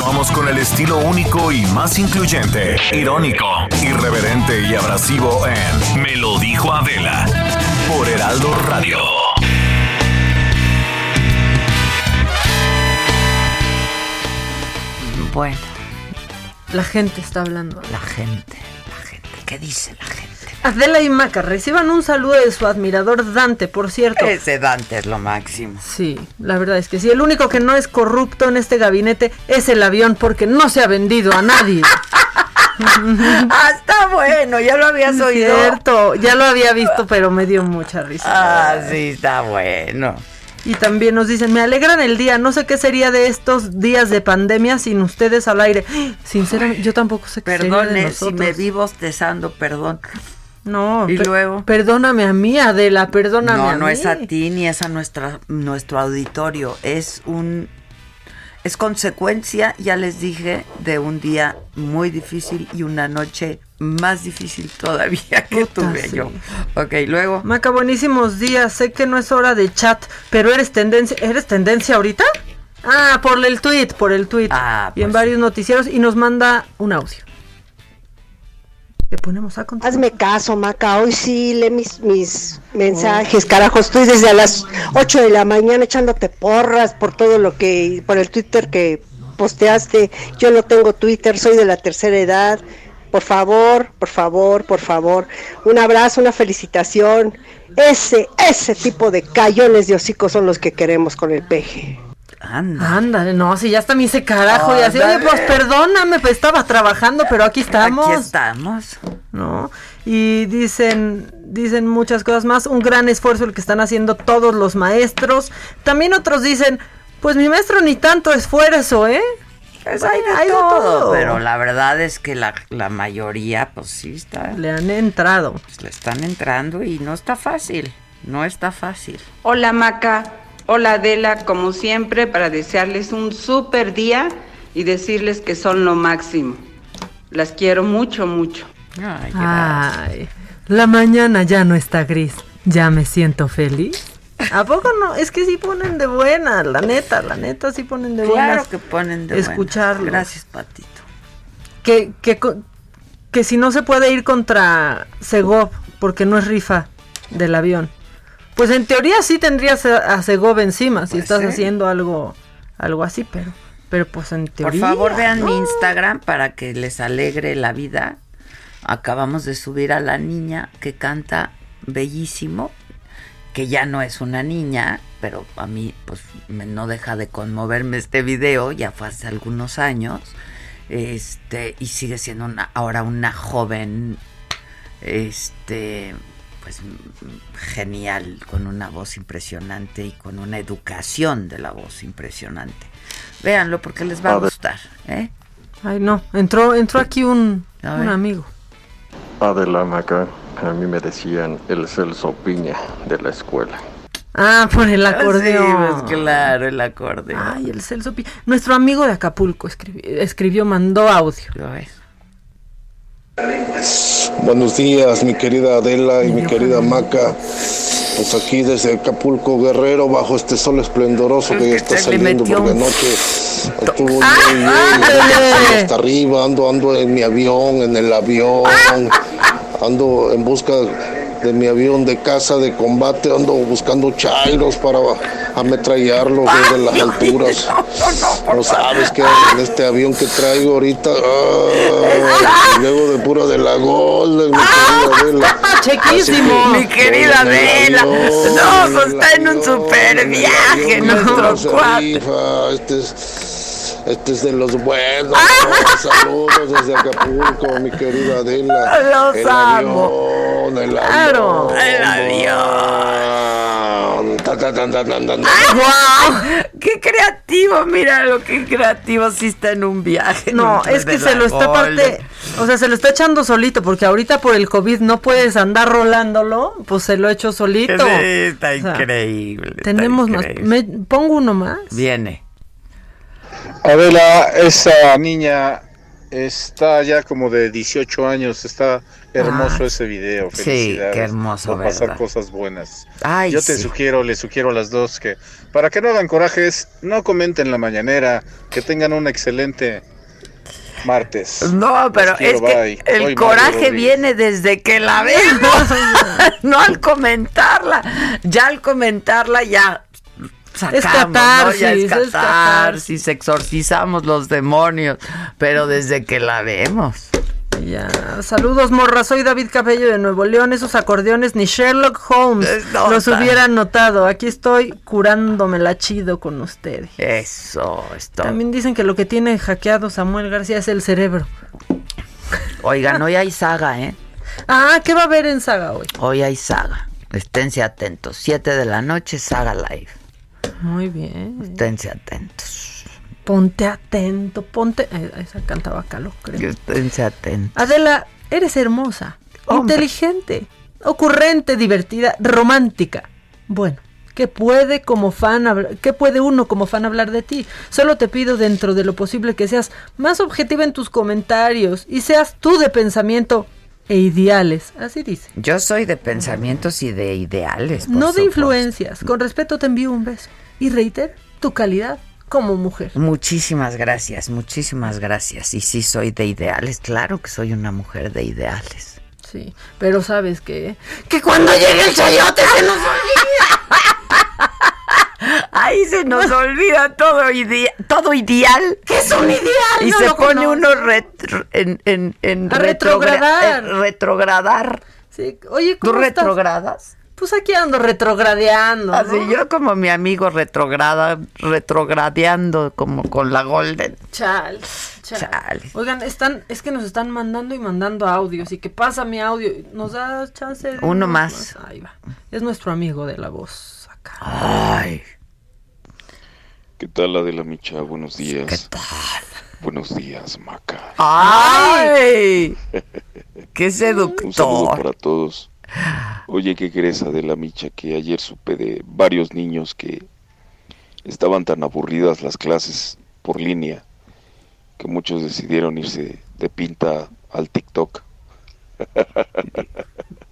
Continuamos con el estilo único y más incluyente, irónico, irreverente y abrasivo en Me lo dijo Adela por Heraldo Radio. Bueno, La gente está hablando. la gente, la gente, ¿qué dice la gente? Adela y Maca reciban un saludo de su admirador Dante, por cierto. Ese Dante es lo máximo. Sí, la verdad es que sí. El único que no es corrupto en este gabinete es el avión porque no se ha vendido a nadie. ah, está bueno, ya lo habías oído. Cierto, ya lo había visto, pero me dio mucha risa. Ah, sí, está bueno. Y también nos dicen, me alegran el día, no sé qué sería de estos días de pandemia sin ustedes al aire. Sinceramente, yo tampoco sé qué sería de Perdone si me vi bostezando, perdón. No, Y luego. Perdóname a mí, Adela, perdóname No, a no mí. es a ti ni es a nuestra, nuestro auditorio. Es un. Es consecuencia, ya les dije, de un día muy difícil y una noche más difícil todavía que Puta, tuve sí. yo. Ok, luego. Maca, buenísimos días. Sé que no es hora de chat, pero eres tendencia, ¿eres tendencia ahorita? Ah, por el tweet, por el tweet. Ah, y en pues varios noticieros y nos manda un audio. Le ponemos a continuar. Hazme caso, Maca. Hoy sí lee mis, mis mensajes, carajo. Estoy desde a las 8 de la mañana echándote porras por todo lo que, por el Twitter que posteaste. Yo no tengo Twitter, soy de la tercera edad. Por favor, por favor, por favor. Un abrazo, una felicitación. Ese, ese tipo de cayones de hocico son los que queremos con el peje. Anda. Ándale, no, si ya está mi ese carajo y así, oye, pues perdóname, pues estaba trabajando, pero aquí estamos. Aquí estamos. ¿no? Y dicen, dicen muchas cosas más, un gran esfuerzo el que están haciendo todos los maestros. También otros dicen, pues mi maestro ni tanto esfuerzo, ¿eh? Pues hay de, Hay de todo, todo. Pero la verdad es que la, la mayoría, pues sí está. Le han entrado. pues, le están entrando y no está fácil. No está fácil. Hola Maca, hola Adela, como siempre, para desearles un súper día y decirles que son lo máximo. Las quiero mucho, mucho. Ay, Ay, la mañana ya no está gris, ya me siento feliz. ¿A poco no? Es que sí ponen de buena, la neta, la neta sí ponen de buena. Claro que ponen de buenas. Escucharlos. Gracias, Patito. que, que, co- que si no se puede ir contra Segov porque no es rifa del avión. Pues en teoría sí tendrías a, a Segov encima si Pues estás haciendo algo algo así, pero pero pues en Por teoría. favor, vean mi. Instagram para que les alegre la vida. Acabamos de subir a la niña que canta bellísimo, que ya no es una niña, pero a mí pues me- no deja de conmoverme este video, ya fue hace algunos años, Este, y sigue siendo una, ahora una joven, este, pues genial, con una voz impresionante y con una educación de la voz impresionante. Véanlo porque les va a gustar, ¿eh? Ay, no, entró, entró aquí un, un amigo. Adelante acá, a mí me decían el Celso Piña de la escuela. Ah, por el acordeón. Sí, pues, claro, el acordeón. Ay, el Celso Piña. Nuestro amigo de Acapulco escribió, escribió mandó audio. Buenos días, mi querida Adela y mi querida Maca. Pues aquí desde Acapulco Guerrero, bajo este sol esplendoroso que ya está saliendo porque anoche estuvo muy bien, hasta arriba, ando, ando en mi avión, en el avión, ando en busca de mi avión de caza de combate, ando buscando chairos para ametrallarlos desde las alturas. No sabes que en este avión que traigo ahorita, ah, luego de pura de la Golden, mi querida Adela. Chequísimo, mi querida Adela. No, pues está en un super viaje nuestro cuate. Este es este es de los buenos. Saludos desde Acapulco, mi querida Adela. Los el amo. Avión, el Claro, avión. el avión. Ta, ta, ta, ta, ta, ta, ta. ¡Wow! ¡Qué creativo! Míralo, qué creativo sí está en un viaje. No, es que se lo está Golden. parte, o sea, se lo está echando solito, porque ahorita por el COVID no puedes andar rolándolo, pues se lo ha hecho solito. Sí, está O sea, increíble. está Tenemos más, me- pongo uno más. Viene. Adela, esa niña está ya como de 18 años, está hermoso Ah. ese video. Sí, Felicidades qué hermoso, Por pasar cosas buenas. Ay, Yo te sí. sugiero, le sugiero a las dos que para que no hagan corajes, no comenten la mañanera, que tengan un excelente martes. No, pero quiero, es que bye. El coraje viene desde que la vemos, no al comentarla. Ya al comentarla ya sacamos, Es ¿no? catarsis, Ya es es catarsis, exorcizamos los demonios, pero desde que la vemos. Ya, saludos morra, soy David Cabello de Nuevo León, esos acordeones ni Sherlock Holmes los hubieran notado, aquí estoy curándomela chido con ustedes. Eso, esto. También dicen que lo que tiene hackeado Samuel García es el cerebro. Oigan, hoy hay saga, ¿eh? Ah, ¿qué va a haber en Saga hoy? Hoy hay saga. Esténse atentos. 7 de la noche, saga live. Muy bien. Esténse atentos. Ponte atento, ponte... eh, esa cantaba Calo, creo. Esténse atentos. Adela, eres hermosa, Hombre. inteligente, ocurrente, divertida, romántica. Bueno, ¿qué puede como fan qué puede uno como fan hablar de ti? Solo te pido dentro de lo posible que seas más objetiva en tus comentarios y seas tú de pensamiento e ideales, así dice. Yo soy de pensamientos y de ideales. por no de influencias. Con respeto te envío un beso y reitero tu calidad como mujer. Muchísimas gracias, muchísimas gracias. Y sí soy de ideales, claro que soy una mujer de ideales. Sí, pero sabes que que cuando llegue el chayote se nos Ahí se nos olvida todo, idea- todo ideal. ¿Qué es un ideal? Y No se pone conozco. uno retro- en, en, en A retrogra- retrogradar. Sí, oye, ¿Tú ¿cómo estás? retrogradas? Pues aquí ando retrogradeando. Así ¿no? yo como mi amigo retrograda, retrogradeando como con la Golden. Chal, chal. Oigan, están, es que nos están mandando y mandando audios y que pasa mi audio. ¿Nos da chance? de Uno unos más. Ahí va. Es nuestro amigo de la voz. acá. Ay. ¿Qué tal, Adela Micha? Buenos días. ¿Qué tal? Buenos días, Maca. ¡Ay! ¡Qué Un saludo seductor! para todos. Oye, ¿qué crees, Adela Micha? Que ayer supe de varios niños que estaban tan aburridas las clases por línea que muchos decidieron irse de pinta al TikTok.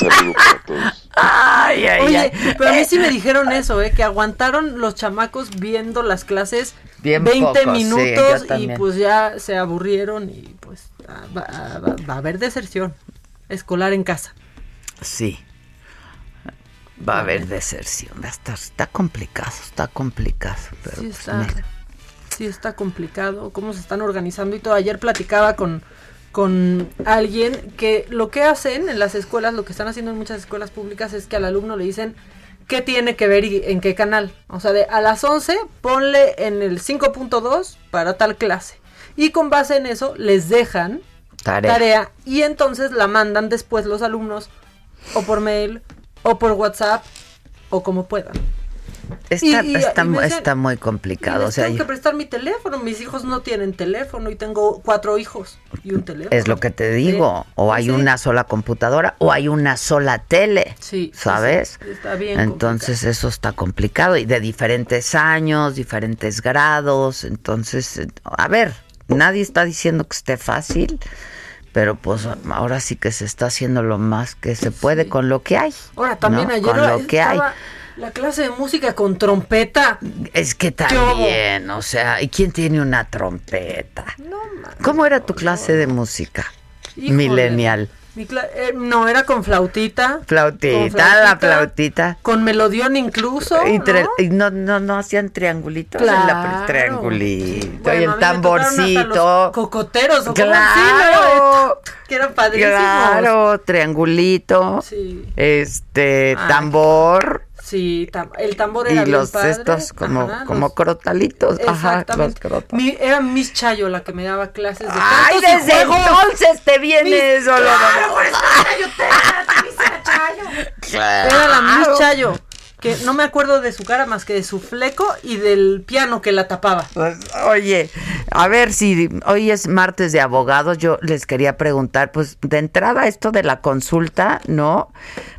Un saludo para todos. Ay, ay, Oye, ay. pero a mí sí me dijeron eso, ¿eh? Que aguantaron los chamacos viendo las clases Bien 20 pocos, sí, minutos y pues ya se aburrieron y pues va, va- va a haber deserción escolar en casa. Sí. Va a haber deserción. Va a estar- está complicado, está complicado. Pero Sí pues, está, sí está complicado cómo se están organizando y todo. Ayer platicaba con, con alguien que lo que hacen en las escuelas, lo que están haciendo en muchas escuelas públicas es que al alumno le dicen qué tiene que ver y en qué canal. O sea, de a las 11 ponle en el 5.2 para tal clase. Y con base en eso les dejan Tarea. y entonces la mandan después los alumnos o por mail o por WhatsApp o como puedan. Está, Y- y- está, y muy Y complicado. les O sea, tengo que prestar mi teléfono. Mis hijos no tienen teléfono y tengo cuatro hijos y un teléfono. es lo que te digo. O hay Sí. una sola computadora o hay una sola tele. Sí, ¿Sabes? sí, está bien Entonces eso está complicado. Y de diferentes años, diferentes grados. Entonces, eh, a ver, nadie está diciendo que esté fácil. Pero pues ahora sí que se está haciendo lo más que se puede con lo que hay. Ahora también ¿no? ayer con lo que hay. La clase de música con trompeta. Es que también, o sea, ¿y quién tiene una trompeta? ¿Cómo era tu clase de música? Híjole. Millennial. Eh, no, era con flautita. Flautita, Con la flautita. Con melodión incluso. Y, ¿no? y no, no, no hacían triangulitos en la Claro. pri- triangulito Bueno, y el tamborcito. los cocoteros o Claro. ¿no? que eran padrísimos. Claro, triangulito. Sí. Este, Ay, tambor. Sí, tam- el tambor era Y bien los padre. estos como, Ajá, como los- crotalitos. Ajá, los crotas. Mi- era Miss Chayo la que me daba clases de Ay, desde entonces te viene eso, lo Claro, vamos Era la Miss Chayo. Que no me acuerdo de su cara más que de su fleco y del piano que la tapaba. Pues, oye, a ver si hoy es martes de abogados, yo les quería preguntar, pues de entrada esto de la consulta, ¿no?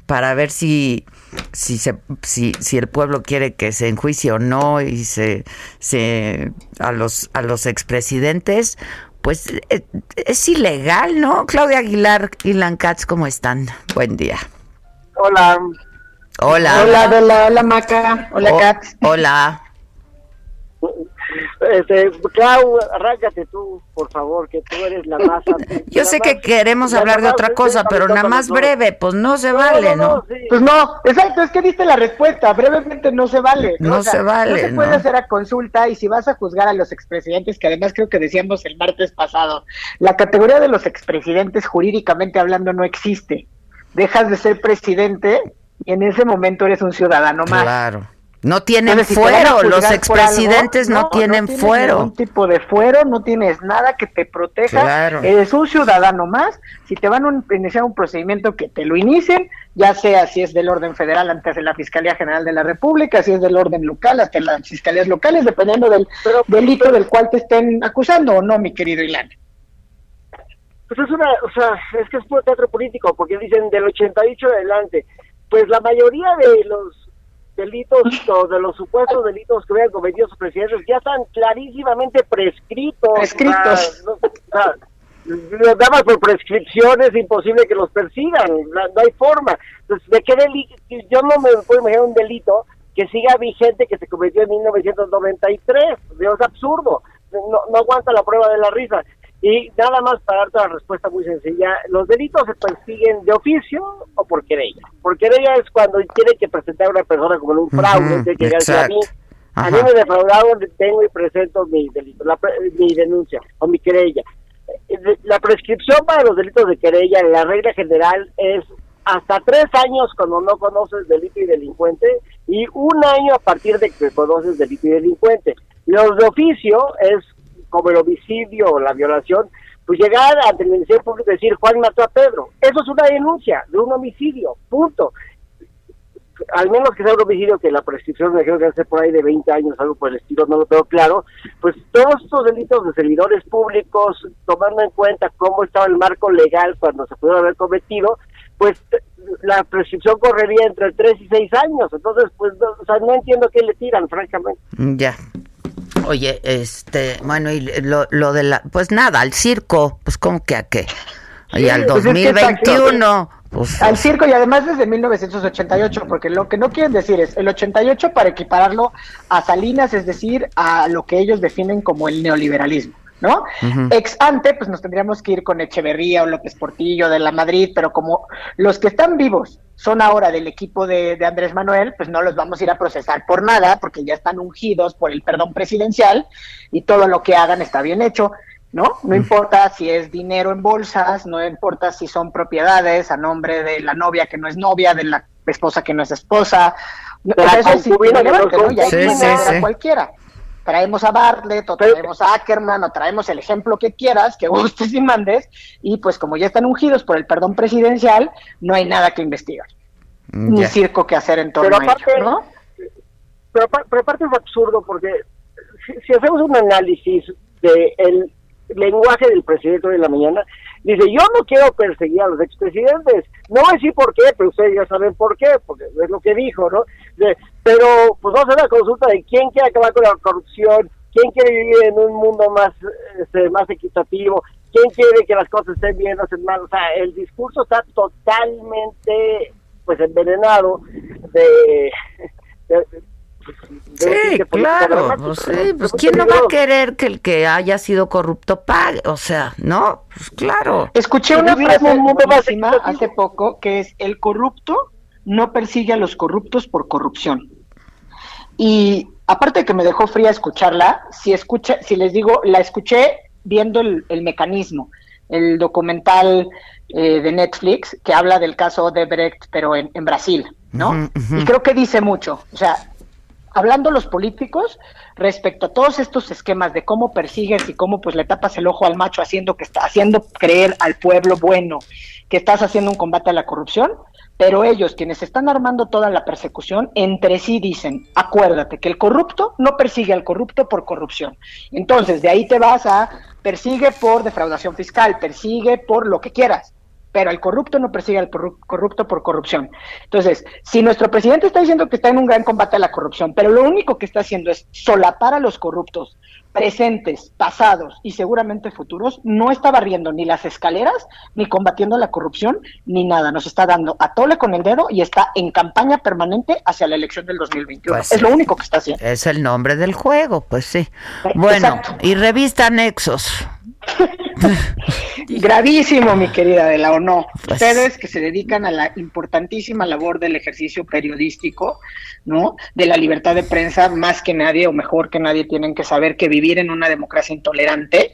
Para ver si si se si, si el pueblo quiere que se enjuicie o no y se se a los a los expresidentes, pues eh, es, ilegal, ¿no? Claudia Aguilar, Ilan Katz, ¿cómo están? Buen día. Hola. Hola. Hola, hola, hola, Maca. Hola, O- Kat. Hola. Este, Clau, arráncate tú, por favor, que tú eres la más... Yo sé que queremos hablar de otra cosa, pero nada más breve, pues no se vale, ¿no? Pues no, exacto, es que diste la respuesta, brevemente no se vale. No se vale, No se puede hacer a consulta y si vas a juzgar a los expresidentes, que además creo que decíamos el martes pasado, la categoría de los expresidentes jurídicamente hablando no existe. Dejas de ser presidente y en ese momento eres un ciudadano más. Claro. No tienen Entonces, fuero, los expresidentes algo, no, tienen tienes fuero. ningún tipo de fuero, no tienes nada que te proteja. Claro. Eres un ciudadano más. Si te van a iniciar un procedimiento que te lo inicien, ya sea si es del orden federal ante la Fiscalía General de la República, si es del orden local hasta las fiscalías locales, dependiendo del delito del cual te estén acusando o no, mi querido Ilan. Pues es una, o sea, es que es puro teatro político, porque dicen del 88 adelante. Pues la mayoría de los delitos o de los supuestos delitos que hubieran cometido sus presidentes ya están clarísimamente prescritos. Prescritos. O sea, nada más por prescripción es imposible que los persigan, no, hay forma. Entonces, ¿de qué delito? Yo no me puedo imaginar un delito que siga vigente que se cometió en 1993. Digo, Es absurdo, no, no aguanta la prueba de la risa. Y nada más para darte la respuesta muy sencilla, los delitos se persiguen de oficio o por querella. Por querella es cuando tiene que presentar a una persona como un fraude, Ujú, tiene que decir a mí, a mí me defraudaron, tengo y presento mi delito, la pre- mi denuncia o mi querella. Eh, La prescripción para los delitos de querella, la regla general es hasta tres años cuando no conoces delito y delincuente y un año a partir de que conoces delito y delincuente. Los de oficio es como el homicidio o la violación, pues llegar ante el Ministerio Público y decir Juan mató a Pedro. Eso es una denuncia de un homicidio, punto. Al menos que sea un homicidio que la prescripción me dijeron que hace por ahí de 20 años, algo por el estilo, no lo tengo claro, pues todos estos delitos de servidores públicos, tomando en cuenta cómo estaba el marco legal cuando se pudieron haber cometido, pues la prescripción correría entre 3 y 6 años. Entonces, pues, no, o sea, no entiendo qué le tiran, francamente. Ya. Oye, este, bueno, y lo, lo de la, pues nada, al circo, pues como que a qué. Y al Pues es que. 2021, pues Al circo y además desde 1988, porque lo que no quieren decir es el 88 para equipararlo a Salinas, es decir, a lo que ellos definen como el neoliberalismo. ¿No? Ex ante, pues nos tendríamos que ir con Echeverría o López Portillo de la Madrid, pero como los que están vivos son ahora del equipo de, de Andrés Manuel, pues no los vamos a ir a procesar por nada, porque ya están ungidos por el perdón presidencial y todo lo que hagan está bien hecho. ¿no? No importa si es dinero en bolsas, no importa si son propiedades a nombre de la novia que no es novia, de la esposa que no es esposa, eso es irrelevante, ¿no? Ya sí, sí, sí. cualquiera. Traemos a Bartlett, o traemos a Ackerman, o traemos el ejemplo que quieras, que gustes y mandes, y pues como ya están ungidos por el perdón presidencial, no hay nada que investigar. Mm, Ni circo que hacer en torno pero aparte, a ello, ¿no? Pero, pero aparte es absurdo porque si, si hacemos un análisis del el lenguaje del presidente de la mañana, dice, yo no quiero perseguir a los expresidentes. No voy a decir por qué, pero ustedes ya saben por qué, porque es lo que dijo, ¿no? De, pero pues vamos a hacer una consulta de quién quiere acabar con la corrupción, quién quiere vivir en un mundo más, este, más equitativo, quién quiere que las cosas estén bien, no estén mal. O sea, el discurso está totalmente pues envenenado de, de Sí, claro, pues, sí, pues quién no va a querer que el que haya sido corrupto pague, o sea, ¿no? Pues claro. Escuché una frase muy buenísima hace poco que es el corrupto no persigue a los corruptos por corrupción. Y aparte de que me dejó fría escucharla, si escucha, si les digo, la escuché viendo el, mecanismo, el documental eh, de Netflix que habla del caso de Brecht, pero en, Brasil, ¿no? Y creo que dice mucho. O sea, hablando los políticos respecto a todos estos esquemas de cómo persigues y cómo pues le tapas el ojo al macho haciendo que está haciendo creer al pueblo bueno que estás haciendo un combate a la corrupción, pero ellos quienes están armando toda la persecución entre sí dicen, acuérdate que el corrupto no persigue al corrupto por corrupción. Entonces, de ahí te vas a persigue por defraudación fiscal, persigue por lo que quieras pero el corrupto no persigue al corrupto por corrupción. Entonces, si nuestro presidente está diciendo que está en un gran combate a la corrupción, pero lo único que está haciendo es solapar a los corruptos presentes, pasados y seguramente futuros, no está barriendo ni las escaleras, ni combatiendo la corrupción, ni nada. Nos está dando a tole con el dedo y está en campaña permanente hacia la elección del 2021. Pues es lo único que está haciendo. Es el nombre del juego, pues sí. Bueno, y revista Nexos. Gravísimo, mi querida de la o no. Pues Ustedes que se dedican a la importantísima labor del ejercicio periodístico, ¿no? De la libertad de prensa, más que nadie o mejor que nadie tienen que saber que vivir en una democracia intolerante,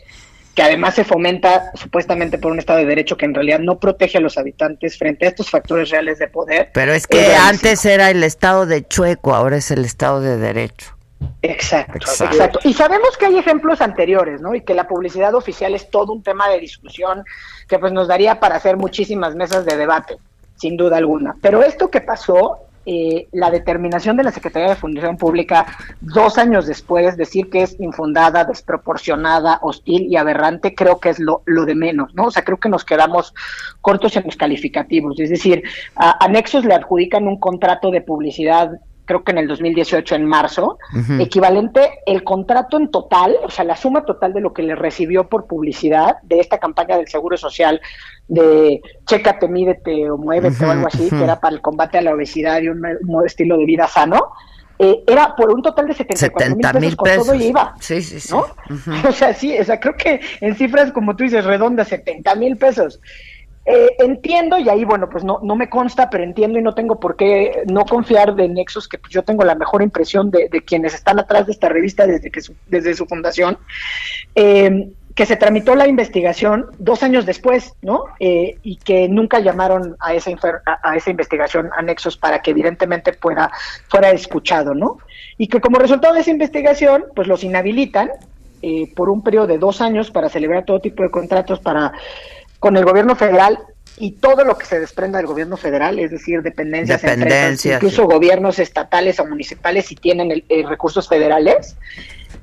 que además se fomenta supuestamente por un Estado de Derecho que en realidad no protege a los habitantes frente a estos factores reales de poder. Pero es que antes era el Estado de Chueco, ahora es el Estado de Derecho. Exacto, exacto, Y sabemos que hay ejemplos anteriores, ¿no? Y que la publicidad oficial es todo un tema de discusión que pues nos daría para hacer muchísimas mesas de debate, sin duda alguna. Pero esto que pasó, eh, la determinación de la Secretaría de Fundación Pública dos años después, decir que es infundada, desproporcionada, hostil y aberrante, creo que es lo, lo de menos, ¿no? O sea, creo que nos quedamos cortos en los calificativos. Es decir, a, le adjudican un contrato de publicidad creo que en el 2018, en marzo, equivalente el contrato en total, o sea, la suma total de lo que le recibió por publicidad de esta campaña del Seguro Social de chécate, mídete o muévete o algo así, que era para el combate a la obesidad y un, estilo de vida sano, eh, era por un total de 74 mil pesos, con todo y IVA. Sí, sí, sí. ¿no? O sea, sí, o sea, creo que en cifras, como tú dices, redondas, 70 mil pesos. Eh, entiendo, y ahí, bueno, pues no, no me consta, pero entiendo y no tengo por qué no confiar de Nexos, que pues yo tengo la mejor impresión de, quienes están atrás de esta revista desde, que su, desde su fundación, eh, que se tramitó la investigación dos años después, ¿no? Eh, y que nunca llamaron a esa, a, esa investigación a Nexos para que evidentemente fuera, fuera escuchado, ¿no? Y que como resultado de esa investigación, pues los inhabilitan por un periodo de dos años para celebrar todo tipo de contratos para con el gobierno federal y todo lo que se desprenda del gobierno federal, es decir, dependencias, incluso gobiernos estatales o municipales si tienen recursos federales,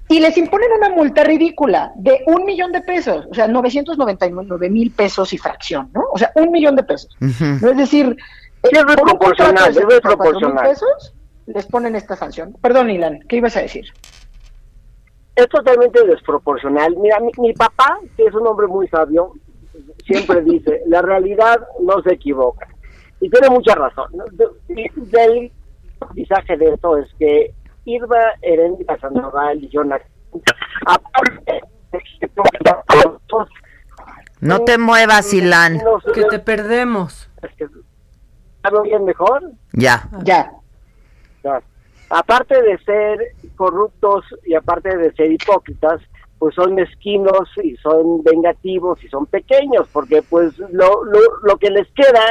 y les imponen una multa ridícula de un millón de pesos, o sea, 999 mil pesos y fracción, ¿no? O sea, un millón de pesos. ¿no? Es decir, es proporcional, es proporcional. pesos les ponen esta sanción. Perdón, Ilan, ¿qué ibas a decir? Es totalmente desproporcional. Mira, mi papá, que es un hombre muy sabio, siempre dice, la realidad no se equivoca. Y tiene mucha razón. El mensaje de esto es que Irma Heréndira Sandoval y Jonathan, no te muevas, Ilan. Que te perdemos. ¿Está bien mejor? Ya. Ya. Aparte de ser corruptos y aparte de ser hipócritas, pues son mezquinos y son vengativos y son pequeños, porque pues lo, lo, lo que les queda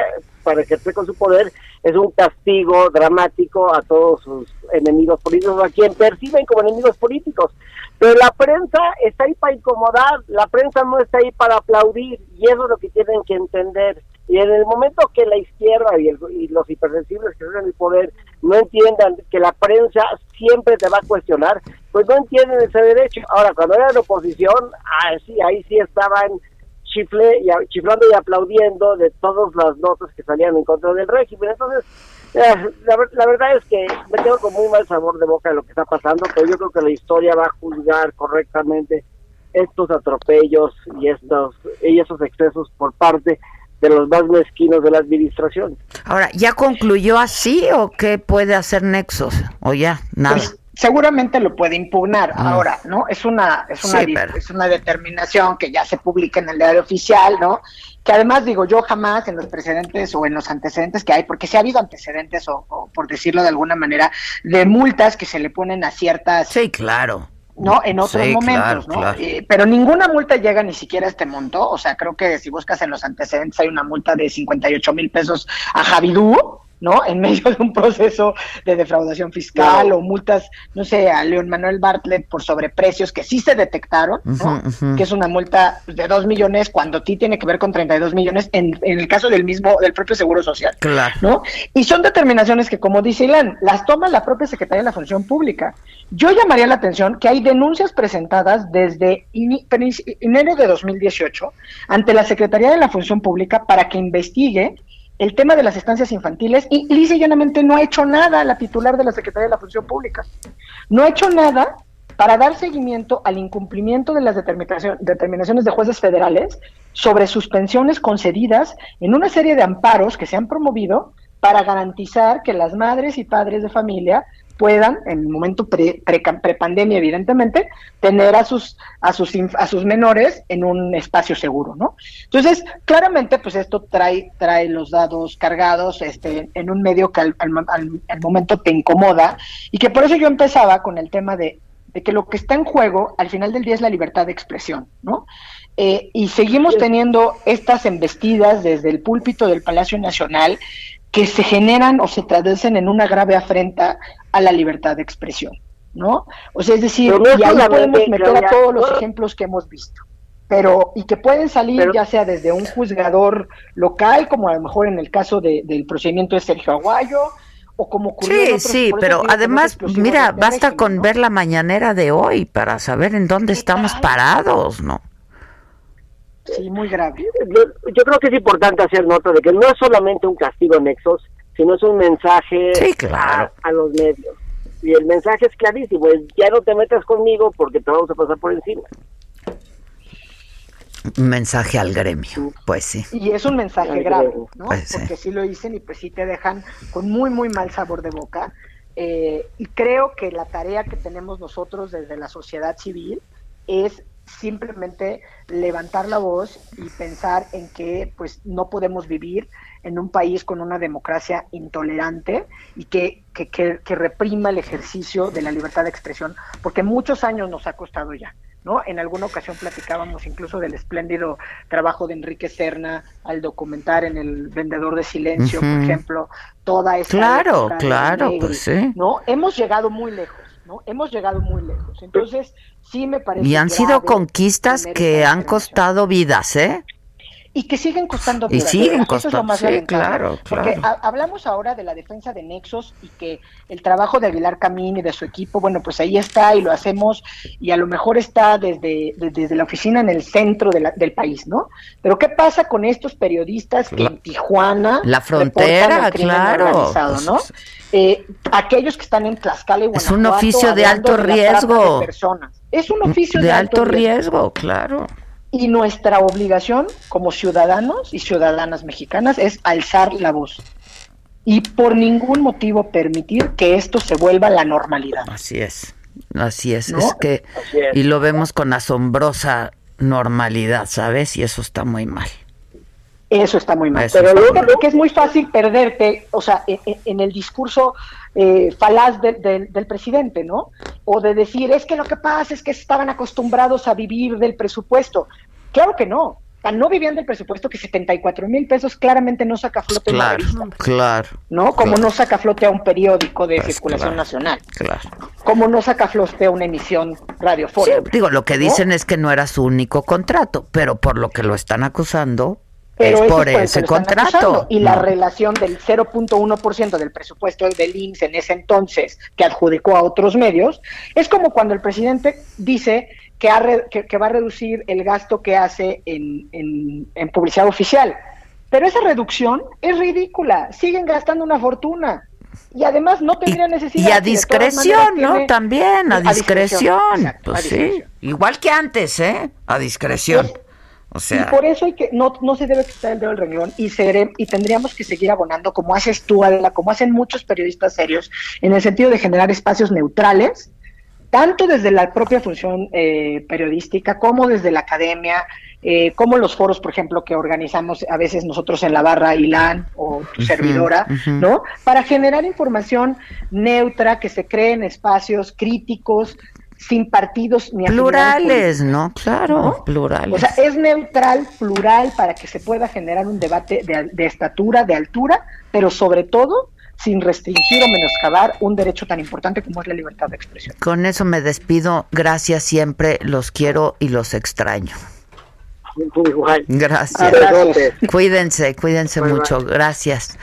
para ejercer con su poder es un castigo dramático a todos sus enemigos políticos, a quien perciben como enemigos políticos. Pero la prensa está ahí para incomodar, la prensa no está ahí para aplaudir, y eso es lo que tienen que entender. Y en el momento que la izquierda y, los hipersensibles que tienen el poder no entiendan que la prensa siempre te va a cuestionar, pues no entienden ese derecho. Ahora, cuando era la oposición, ah, sí, ahí sí estaban chifle y, chiflando y aplaudiendo de todas las notas que salían en contra del régimen. Entonces, eh, la, verdad es que me quedo con muy mal sabor de boca de lo que está pasando, pero yo creo que la historia va a juzgar correctamente estos atropellos y estos y esos excesos por parte de los más mezquinos de la administración. Ahora, ¿ya concluyó así o qué puede hacer Nexos? ¿O ya? Nada. Pues, seguramente lo puede impugnar ah. ahora, ¿no? Es una, es una, es una determinación que ya se publica en el diario oficial, ¿no? Que además digo, yo jamás en los precedentes o en los antecedentes que hay, porque si ha habido antecedentes o, por decirlo de alguna manera, de multas que se le ponen a ciertas... Sí, claro. ¿No? En otros momentos, ¿no? Eh, pero ninguna multa llega ni siquiera a este monto. O sea, creo que si buscas en los antecedentes hay una multa de 58 mil pesos a Javidú, ¿no? En medio de un proceso de defraudación fiscal o multas, no sé, a León Manuel Bartlett por sobreprecios que sí se detectaron, ¿no? Que es una multa de 2 millones cuando ti tiene que ver con 32 millones en, en el caso del mismo, del propio Seguro Social, claro. ¿no? Y son determinaciones que, como dice Ilan, las toma la propia Secretaría de la Función Pública. Yo llamaría la atención que hay denuncias presentadas desde enero de 2018 ante la Secretaría de la Función Pública para que investigue el tema de las estancias infantiles y lisa y llanamente no ha hecho nada la titular de la Secretaría de la Función Pública. No ha hecho nada para dar seguimiento al incumplimiento de las determinaciones de jueces federales sobre suspensiones concedidas en una serie de amparos que se han promovido para garantizar que las madres y padres de familia puedan, en el momento pre, pandemia evidentemente, tener a sus, a, sus, a sus menores en un espacio seguro, ¿no? Entonces, claramente, pues esto trae, trae los dados cargados este, en un medio que al, al, momento te incomoda y que por eso yo empezaba con el tema de, de, que lo que está en juego al final del día es la libertad de expresión, ¿no? Eh, y seguimos teniendo estas embestidas desde el púlpito del Palacio Nacional que se generan o se traducen en una grave afrenta a la libertad de expresión, ¿no? O sea, es decir, y ahí podemos meter a todos los ejemplos que hemos visto, pero y que pueden salir ya sea desde un juzgador local, como a lo mejor en el caso del procedimiento de Sergio Aguayo, o como Sí, sí, pero además, mira, basta con ver la mañanera de hoy para saber en dónde estamos parados, ¿no? Sí, muy grave. Yo, creo que es importante hacer nota de que no es solamente un castigo en Nexos, sino es un mensaje a, los medios. Y el mensaje es clarísimo, es ya no te metas conmigo porque te vamos a pasar por encima. Un mensaje al gremio, pues sí. Y es un mensaje grave, ¿no? Pues porque sí. lo dicen y pues sí te dejan con muy, muy mal sabor de boca. Eh, y creo que la tarea que tenemos nosotros desde la sociedad civil es simplemente levantar la voz y pensar en que pues no podemos vivir en un país con una democracia intolerante y que, que, que, reprima el ejercicio de la libertad de expresión, porque muchos años nos ha costado ya. ¿No? En alguna ocasión platicábamos incluso del espléndido trabajo de Enrique Serna al documentar en El Vendedor de Silencio, por ejemplo, toda esa. Claro, claro, pues sí. ¿no? Hemos llegado muy lejos, ¿no? Hemos llegado muy lejos. Entonces, sí me parece. Y han sido conquistas que han costado vidas, ¿eh? y que siguen costando y siguen costando sí, claro, claro, porque hablamos ahora de la defensa de Nexos y que el trabajo de Aguilar Camín y de su equipo bueno pues ahí está y lo hacemos y a lo mejor está desde, desde la oficina en el centro del país no pero qué pasa con estos periodistas que en Tijuana la frontera claro ¿no? Eh, aquellos que están en Tlaxcala y es un oficio de alto riesgo es un oficio de, alto, riesgo, claro. Y nuestra obligación como ciudadanos y ciudadanas mexicanas es alzar la voz y por ningún motivo permitir que esto se vuelva la normalidad. Así es, así es, es que y lo vemos con asombrosa normalidad, ¿sabes? Y eso está muy mal. Eso está muy mal. Pero lo que es muy fácil perderte, o sea, en, el discurso eh, falaz del presidente, ¿no? O de decir, es que lo que pasa es que estaban acostumbrados a vivir del presupuesto. Claro que no. No vivían del presupuesto que 74 mil pesos claramente no saca flote claro, claro no como no saca flote a un periódico de pues circulación nacional. claro. Como no saca flote a una emisión radiofónica digo lo que dicen es que no era su único contrato pero por lo que lo están acusando es por ese contrato. Y la relación del 0.1% del presupuesto del INSS en ese entonces, que adjudicó a otros medios, es como cuando el presidente dice que, va a reducir el gasto que hace en, en, publicidad oficial. Pero esa reducción es ridícula, siguen gastando una fortuna. Y además no tendría necesidad. Y a discreción, ¿no? También, a, discreción. pues sí, igual que antes, ¿eh? A discreción. O sea... Y por eso hay que, no, no se debe quitar el dedo del renglón y, y tendríamos que seguir abonando, como haces tú, Adela, como hacen muchos periodistas serios, en el sentido de generar espacios neutrales tanto desde la propia función eh, periodística como desde la academia, eh, como los foros, por ejemplo, que organizamos a veces nosotros en la barra ILAN o tu servidora, ¿no? Para generar información neutra, que se creen espacios críticos, sin partidos ni plurales, ¿no? Claro, plurales. O sea, es neutral, plural, para que se pueda generar un debate de, de estatura, de altura, pero sobre todo sin restringir o menoscabar un derecho tan importante como es la libertad de expresión. Con eso me despido. Gracias siempre. Los quiero y los extraño. Gracias. Cuídense, cuídense mucho. Gracias.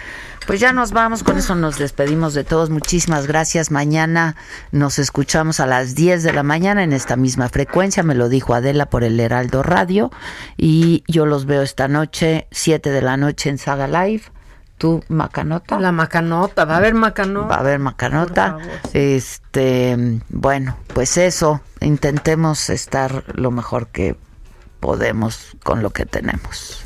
Pues ya nos vamos, con eso nos despedimos de todos. Muchísimas gracias. Mañana nos escuchamos a las 10 de la mañana en esta misma frecuencia. Me lo dijo Adela por el Heraldo Radio. Y yo los veo esta noche, 7 de la noche en Saga Live ¿Tú, Macanota? La Macanota, va a haber Macanota. Va a haber Macanota. Este, bueno, pues eso, intentemos estar lo mejor que podemos con lo que tenemos.